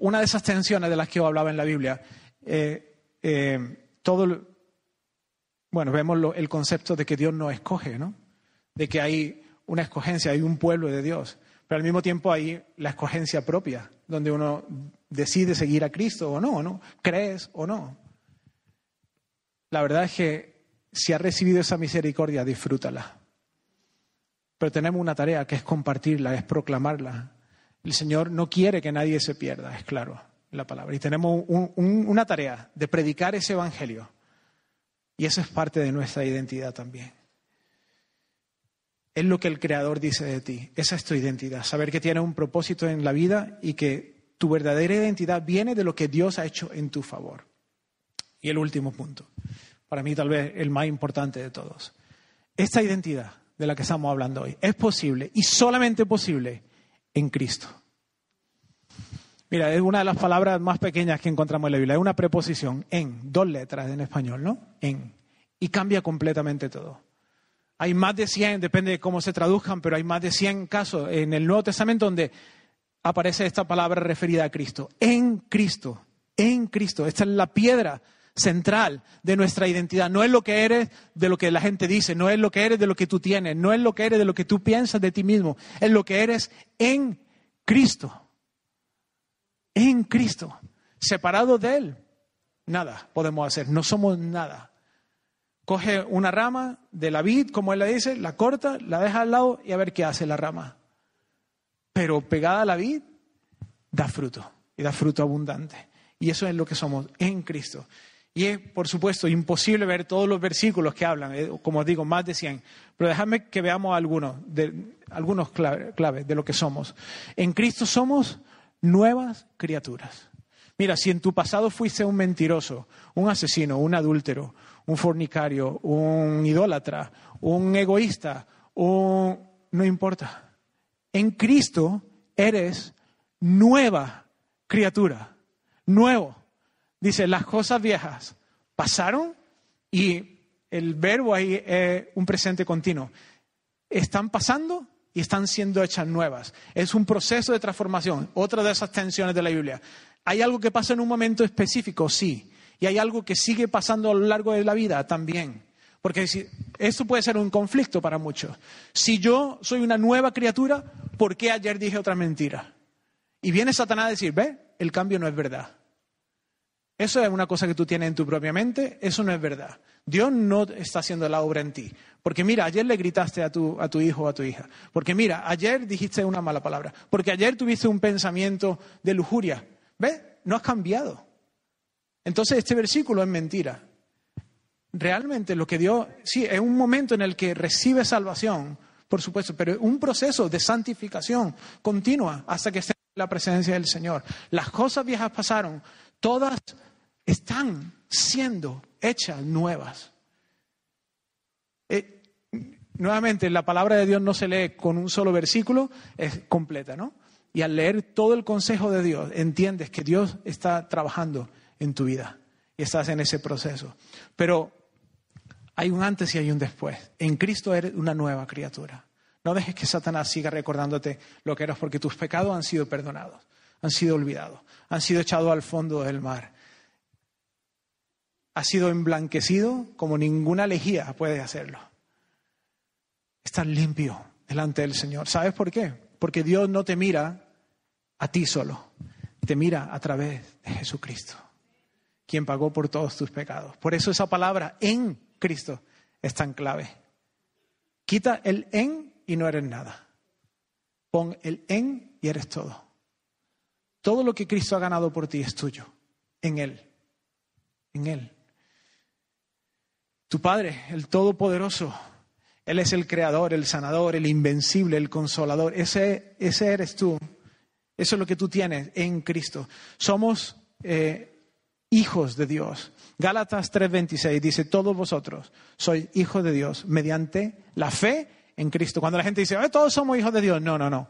Una de esas tensiones de las que yo hablaba en la Biblia, eh, eh, todo, bueno, vemos el concepto de que Dios no escoge, ¿no? De que hay una escogencia, hay un pueblo de Dios, pero al mismo tiempo hay la escogencia propia, donde uno decide seguir a Cristo o no, ¿no? Crees o no. La verdad es que si has recibido esa misericordia, disfrútala. Pero tenemos una tarea que es compartirla, es proclamarla. El Señor no quiere que nadie se pierda, es claro la palabra. Y tenemos una tarea de predicar ese Evangelio. Y eso es parte de nuestra identidad también. es lo que el Creador dice de ti. Esa es tu identidad. Saber que tienes un propósito en la vida y que tu verdadera identidad viene de lo que Dios ha hecho en tu favor. Y el último punto, para mí tal vez el más importante de todos. Esta identidad de la que estamos hablando hoy es posible y solamente posible en Cristo. Mira, es una de las palabras más pequeñas que encontramos en la Biblia. Es una preposición en, dos letras en español, ¿no? En. Y cambia completamente todo. Hay más de 100, depende de cómo se traduzcan, pero hay más de 100 casos en el Nuevo Testamento donde aparece esta palabra referida a Cristo. En Cristo, en Cristo. Esta es la piedra central de nuestra identidad. No es lo que eres de lo que la gente dice, no es lo que eres de lo que tú tienes, no es lo que eres de lo que tú piensas de ti mismo, es lo que eres en Cristo. En Cristo. Separado de Él, nada podemos hacer, no somos nada. Coge una rama de la vid, como él le dice, la corta, la deja al lado y a ver qué hace la rama. Pero pegada a la vid, da fruto y da fruto abundante. Y eso es lo que somos en Cristo. Y es, por supuesto, imposible ver todos los versículos que hablan, eh, como digo, más de 100. Pero dejadme que veamos algunos, de, algunos claves de lo que somos. En Cristo somos nuevas criaturas. Mira, si en tu pasado fuiste un mentiroso, un asesino, un adúltero, un fornicario, un idólatra, un egoísta, un... no importa. En Cristo eres nueva criatura, nuevo. Dice, las cosas viejas pasaron y el verbo ahí es un presente continuo. Están pasando y están siendo hechas nuevas. Es un proceso de transformación, otra de esas tensiones de la Biblia. ¿Hay algo que pasa en un momento específico? Sí. Y hay algo que sigue pasando a lo largo de la vida también. Porque esto puede ser un conflicto para muchos. Si yo soy una nueva criatura, ¿por qué ayer dije otra mentira? Y viene Satanás a decir, ve, el cambio no es verdad. Eso es una cosa que tú tienes en tu propia mente, eso no es verdad. Dios no está haciendo la obra en ti. Porque mira, ayer le gritaste a tu, a tu hijo o a tu hija. Porque mira, ayer dijiste una mala palabra. Porque ayer tuviste un pensamiento de lujuria. ¿Ves? No has cambiado. Entonces este versículo es mentira. Realmente lo que Dios, sí, es un momento en el que recibe salvación, por supuesto, pero es un proceso de santificación continua hasta que esté en la presencia del Señor. Las cosas viejas pasaron, todas están siendo hechas nuevas. Eh, nuevamente, la palabra de Dios no se lee con un solo versículo, es completa, ¿no? Y al leer todo el consejo de Dios, entiendes que Dios está trabajando en tu vida y estás en ese proceso. Pero hay un antes y hay un después. En Cristo eres una nueva criatura. No dejes que Satanás siga recordándote lo que eras porque tus pecados han sido perdonados, han sido olvidados, han sido echados al fondo del mar ha sido emblanquecido como ninguna lejía puede hacerlo. Estás limpio delante del Señor. ¿Sabes por qué? Porque Dios no te mira a ti solo, te mira a través de Jesucristo, quien pagó por todos tus pecados. Por eso esa palabra en Cristo es tan clave. Quita el en y no eres nada. Pon el en y eres todo. Todo lo que Cristo ha ganado por ti es tuyo, en Él, en Él. Tu Padre, el Todopoderoso, Él es el Creador, el Sanador, el Invencible, el Consolador. Ese, ese eres tú. Eso es lo que tú tienes en Cristo. Somos eh, hijos de Dios. Gálatas 3:26 dice, todos vosotros sois hijos de Dios mediante la fe en Cristo. Cuando la gente dice, todos somos hijos de Dios. No, no, no.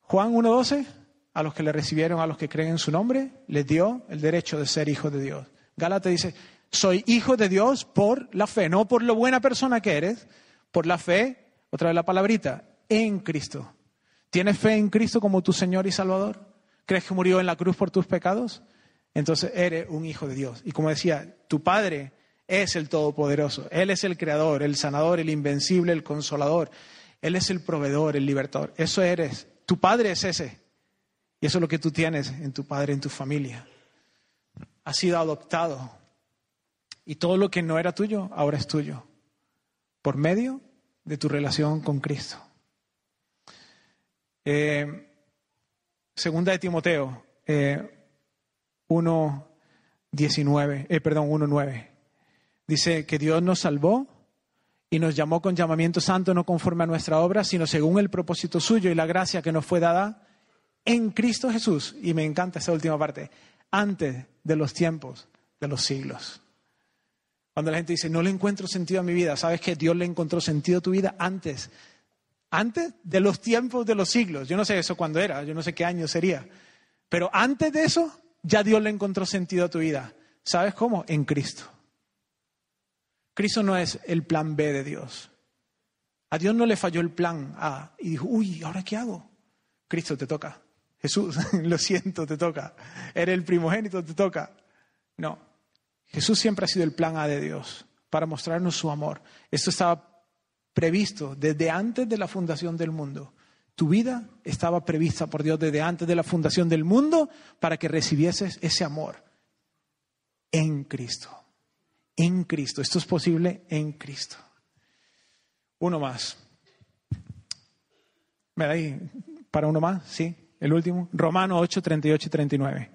Juan 1:12, a los que le recibieron, a los que creen en su nombre, les dio el derecho de ser hijos de Dios. Gálatas dice, soy hijo de Dios por la fe, no por lo buena persona que eres, por la fe, otra vez la palabrita, en Cristo. ¿Tienes fe en Cristo como tu Señor y Salvador? ¿Crees que murió en la cruz por tus pecados? Entonces eres un hijo de Dios. Y como decía, tu Padre es el Todopoderoso. Él es el Creador, el Sanador, el Invencible, el Consolador. Él es el proveedor, el libertador. Eso eres. Tu Padre es ese. Y eso es lo que tú tienes en tu Padre, en tu familia. Has sido adoptado y todo lo que no era tuyo, ahora es tuyo, por medio de tu relación con Cristo. Eh, segunda de Timoteo eh, 1.19, eh, perdón, 1.9. Dice que Dios nos salvó y nos llamó con llamamiento santo no conforme a nuestra obra, sino según el propósito suyo y la gracia que nos fue dada en Cristo Jesús. Y me encanta esa última parte, antes de los tiempos de los siglos. Cuando la gente dice, no le encuentro sentido a mi vida, sabes que Dios le encontró sentido a tu vida antes, antes de los tiempos de los siglos. Yo no sé eso cuándo era, yo no sé qué año sería, pero antes de eso ya Dios le encontró sentido a tu vida. ¿Sabes cómo? En Cristo. Cristo no es el plan B de Dios. A Dios no le falló el plan A y dijo, uy, ¿ahora qué hago? Cristo te toca. Jesús, lo siento, te toca. Eres el primogénito, te toca. No. Jesús siempre ha sido el plan A de Dios para mostrarnos su amor. Esto estaba previsto desde antes de la fundación del mundo. Tu vida estaba prevista por Dios desde antes de la fundación del mundo para que recibieses ese amor en Cristo. En Cristo. Esto es posible en Cristo. Uno más. ¿Me da ahí para uno más? Sí, el último. Romano 8, 38 y 39.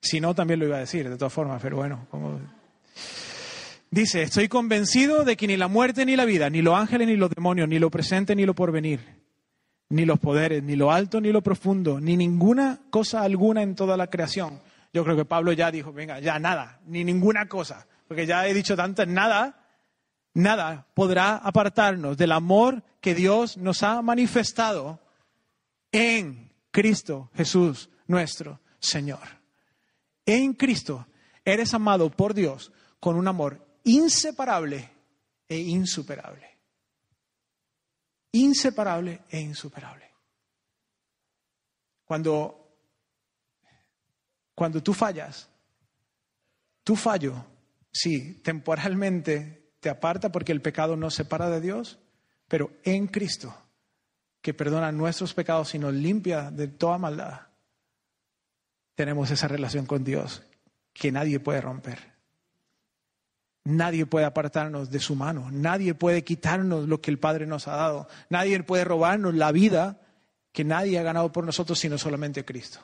Si no, también lo iba a decir, de todas formas, pero bueno. Dice, estoy convencido de que ni la muerte ni la vida, ni los ángeles ni los demonios, ni lo presente ni lo porvenir, ni los poderes, ni lo alto ni lo profundo, ni ninguna cosa alguna en toda la creación. Yo creo que Pablo ya dijo, venga, ya nada, ni ninguna cosa, porque ya he dicho tanto, nada, nada podrá apartarnos del amor que Dios nos ha manifestado en Cristo Jesús nuestro Señor. En Cristo eres amado por Dios con un amor inseparable e insuperable. Inseparable e insuperable. Cuando, cuando tú fallas, tu fallo, sí, temporalmente te aparta porque el pecado nos separa de Dios, pero en Cristo, que perdona nuestros pecados y nos limpia de toda maldad, tenemos esa relación con Dios que nadie puede romper. Nadie puede apartarnos de su mano, nadie puede quitarnos lo que el Padre nos ha dado, nadie puede robarnos la vida que nadie ha ganado por nosotros sino solamente Cristo.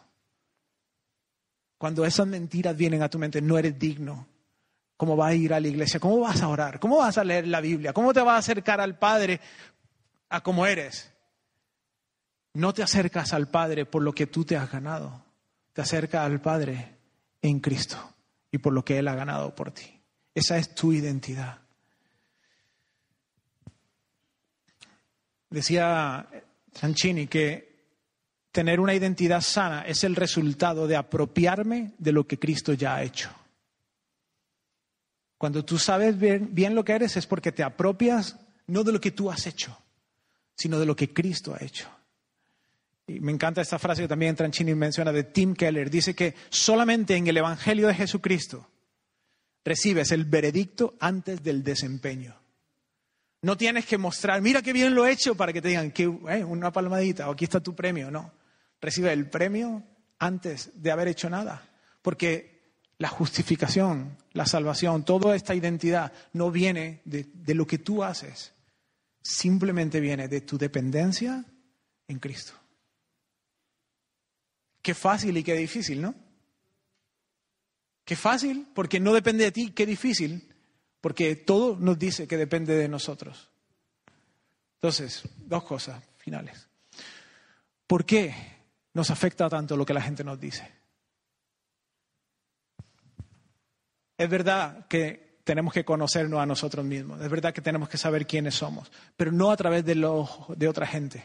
Cuando esas mentiras vienen a tu mente, no eres digno. ¿Cómo vas a ir a la iglesia? ¿Cómo vas a orar? ¿Cómo vas a leer la Biblia? ¿Cómo te vas a acercar al Padre a como eres? No te acercas al Padre por lo que tú te has ganado te acerca al Padre en Cristo y por lo que Él ha ganado por ti. Esa es tu identidad. Decía Sanchini que tener una identidad sana es el resultado de apropiarme de lo que Cristo ya ha hecho. Cuando tú sabes bien, bien, lo que eres es porque te apropias no de lo que tú has hecho, sino de lo que Cristo ha hecho. Y me encanta esta frase que también Tranchini menciona de Tim Keller. Dice que solamente en el Evangelio de Jesucristo recibes el veredicto antes del desempeño. No tienes que mostrar, mira qué bien lo he hecho para que te digan, que, eh, una palmadita o aquí está tu premio. No, recibe el premio antes de haber hecho nada. Porque la justificación, la salvación, toda esta identidad no viene de, de lo que tú haces, simplemente viene de tu dependencia en Cristo. Qué fácil y qué difícil, ¿no? Qué fácil, porque no depende de ti, qué difícil, porque todo nos dice que depende de nosotros. Entonces, dos cosas finales. ¿Por qué nos afecta tanto lo que la gente nos dice? Es verdad que tenemos que conocernos a nosotros mismos, es verdad que tenemos que saber quiénes somos, pero no a través de los de otra gente,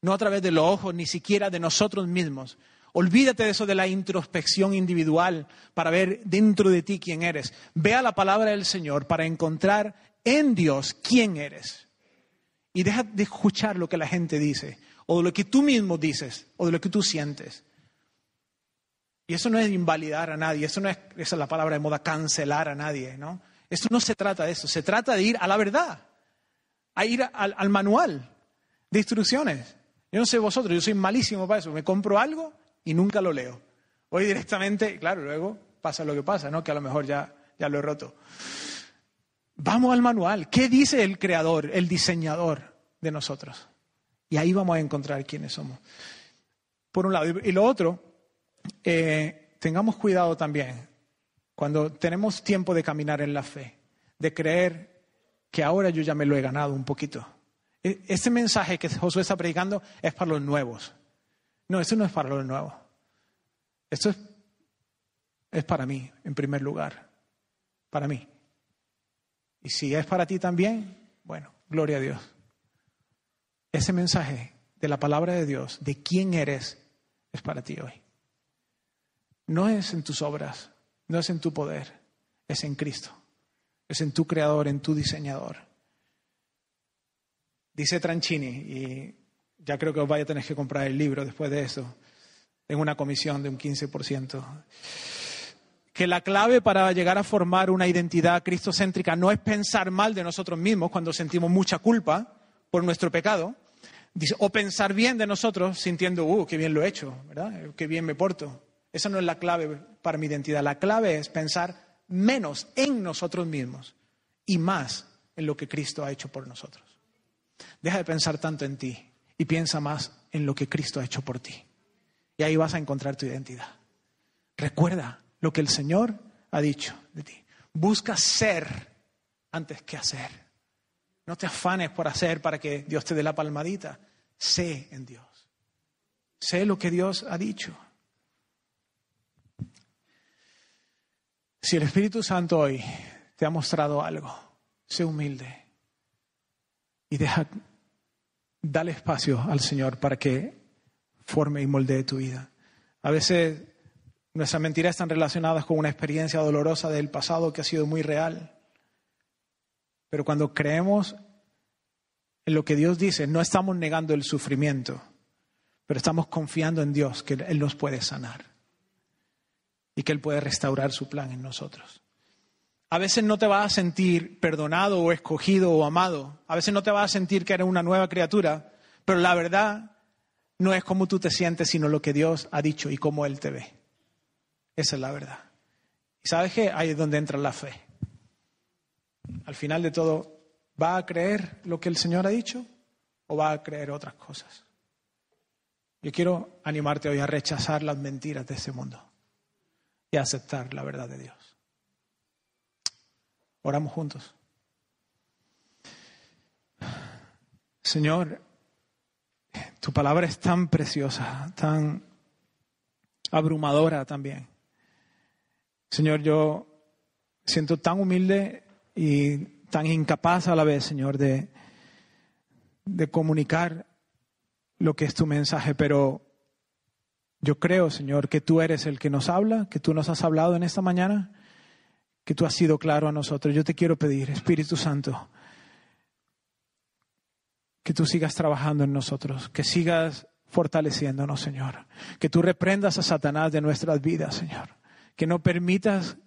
no a través de los ojos, ni siquiera de nosotros mismos, Olvídate de eso de la introspección individual para ver dentro de ti quién eres. Ve a la palabra del Señor para encontrar en Dios quién eres. Y deja de escuchar lo que la gente dice, o de lo que tú mismo dices, o de lo que tú sientes. Y eso no es invalidar a nadie, eso no es, esa es la palabra de moda, cancelar a nadie, ¿no? Esto no se trata de eso, se trata de ir a la verdad, a ir al, al manual de instrucciones. Yo no sé vosotros, yo soy malísimo para eso. Me compro algo y nunca lo leo. Hoy directamente, claro, luego pasa lo que pasa, ¿no? Que a lo mejor ya, ya lo he roto. Vamos al manual. ¿Qué dice el creador, el diseñador de nosotros? Y ahí vamos a encontrar quiénes somos. Por un lado. Y lo otro, eh, tengamos cuidado también cuando tenemos tiempo de caminar en la fe, de creer que ahora yo ya me lo he ganado un poquito. E, este mensaje que Josué está predicando es para los nuevos. No, esto no es para los nuevos. Esto es, es para mí, en primer lugar. Para mí. Y si es para ti también, bueno, gloria a Dios. Ese mensaje de la palabra de Dios, de quién eres, es para ti hoy. No es en tus obras, no es en tu poder, es en Cristo. Es en tu creador, en tu diseñador. Dice Tranchini, y ya creo que os vaya a tener que comprar el libro después de eso, en una comisión de un 15%, que la clave para llegar a formar una identidad cristocéntrica no es pensar mal de nosotros mismos cuando sentimos mucha culpa por nuestro pecado, o pensar bien de nosotros sintiendo, uh, qué bien lo he hecho, ¿verdad? Qué bien me porto. Esa no es la clave para mi identidad. La clave es pensar menos en nosotros mismos y más en lo que Cristo ha hecho por nosotros. Deja de pensar tanto en ti y piensa más en lo que Cristo ha hecho por ti. Y ahí vas a encontrar tu identidad. Recuerda lo que el Señor ha dicho de ti. Busca ser antes que hacer. No te afanes por hacer para que Dios te dé la palmadita. Sé en Dios. Sé lo que Dios ha dicho. Si el Espíritu Santo hoy te ha mostrado algo, sé humilde y deja, dale espacio al Señor para que forme y moldee tu vida. A veces nuestras mentiras están relacionadas con una experiencia dolorosa del pasado que ha sido muy real. Pero cuando creemos en lo que Dios dice, no estamos negando el sufrimiento, pero estamos confiando en Dios que Él nos puede sanar y que Él puede restaurar su plan en nosotros. A veces no te vas a sentir perdonado o escogido o amado. A veces no te vas a sentir que eres una nueva criatura, pero la verdad no es como tú te sientes, sino lo que Dios ha dicho y cómo Él te ve. Esa es la verdad. ¿Y sabes qué? Ahí es donde entra la fe. Al final de todo, ¿va a creer lo que el Señor ha dicho o va a creer otras cosas? Yo quiero animarte hoy a rechazar las mentiras de este mundo y aceptar la verdad de Dios. Oramos juntos. Señor, tu palabra es tan preciosa, tan abrumadora también. Señor, yo siento tan humilde y tan incapaz a la vez, Señor, de, de comunicar lo que es tu mensaje, pero yo creo, Señor, que tú eres el que nos habla, que tú nos has hablado en esta mañana, que tú has sido claro a nosotros. Yo te quiero pedir, Espíritu Santo, que tú sigas trabajando en nosotros, que sigas fortaleciéndonos, Señor. Que tú reprendas a Satanás de nuestras vidas, Señor. Que no permitas,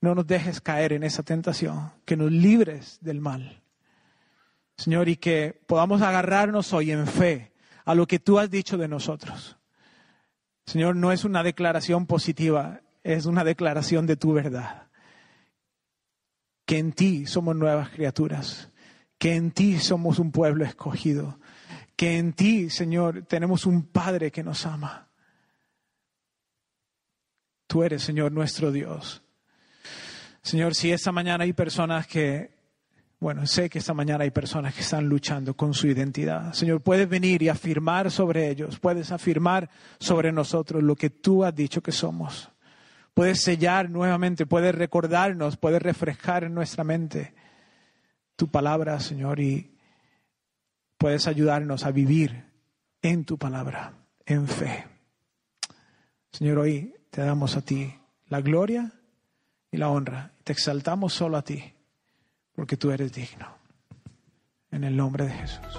no nos dejes caer en esa tentación, que nos libres del mal. Señor, y que podamos agarrarnos hoy en fe a lo que tú has dicho de nosotros. Señor, no es una declaración positiva, es una declaración de tu verdad. Que en ti somos nuevas criaturas, que en ti somos un pueblo escogido, que en ti, Señor, tenemos un Padre que nos ama. Tú eres, Señor, nuestro Dios. Señor, si esta mañana hay personas que bueno, sé que esta mañana hay personas que están luchando con su identidad. Señor, puedes venir y afirmar sobre ellos, puedes afirmar sobre nosotros lo que tú has dicho que somos. Puedes sellar nuevamente, puedes recordarnos, puedes refrescar en nuestra mente tu palabra, Señor, y puedes ayudarnos a vivir en tu palabra, en fe. Señor, hoy te damos a ti la gloria y la honra. Te exaltamos solo a ti porque tú eres digno. En el nombre de Jesús.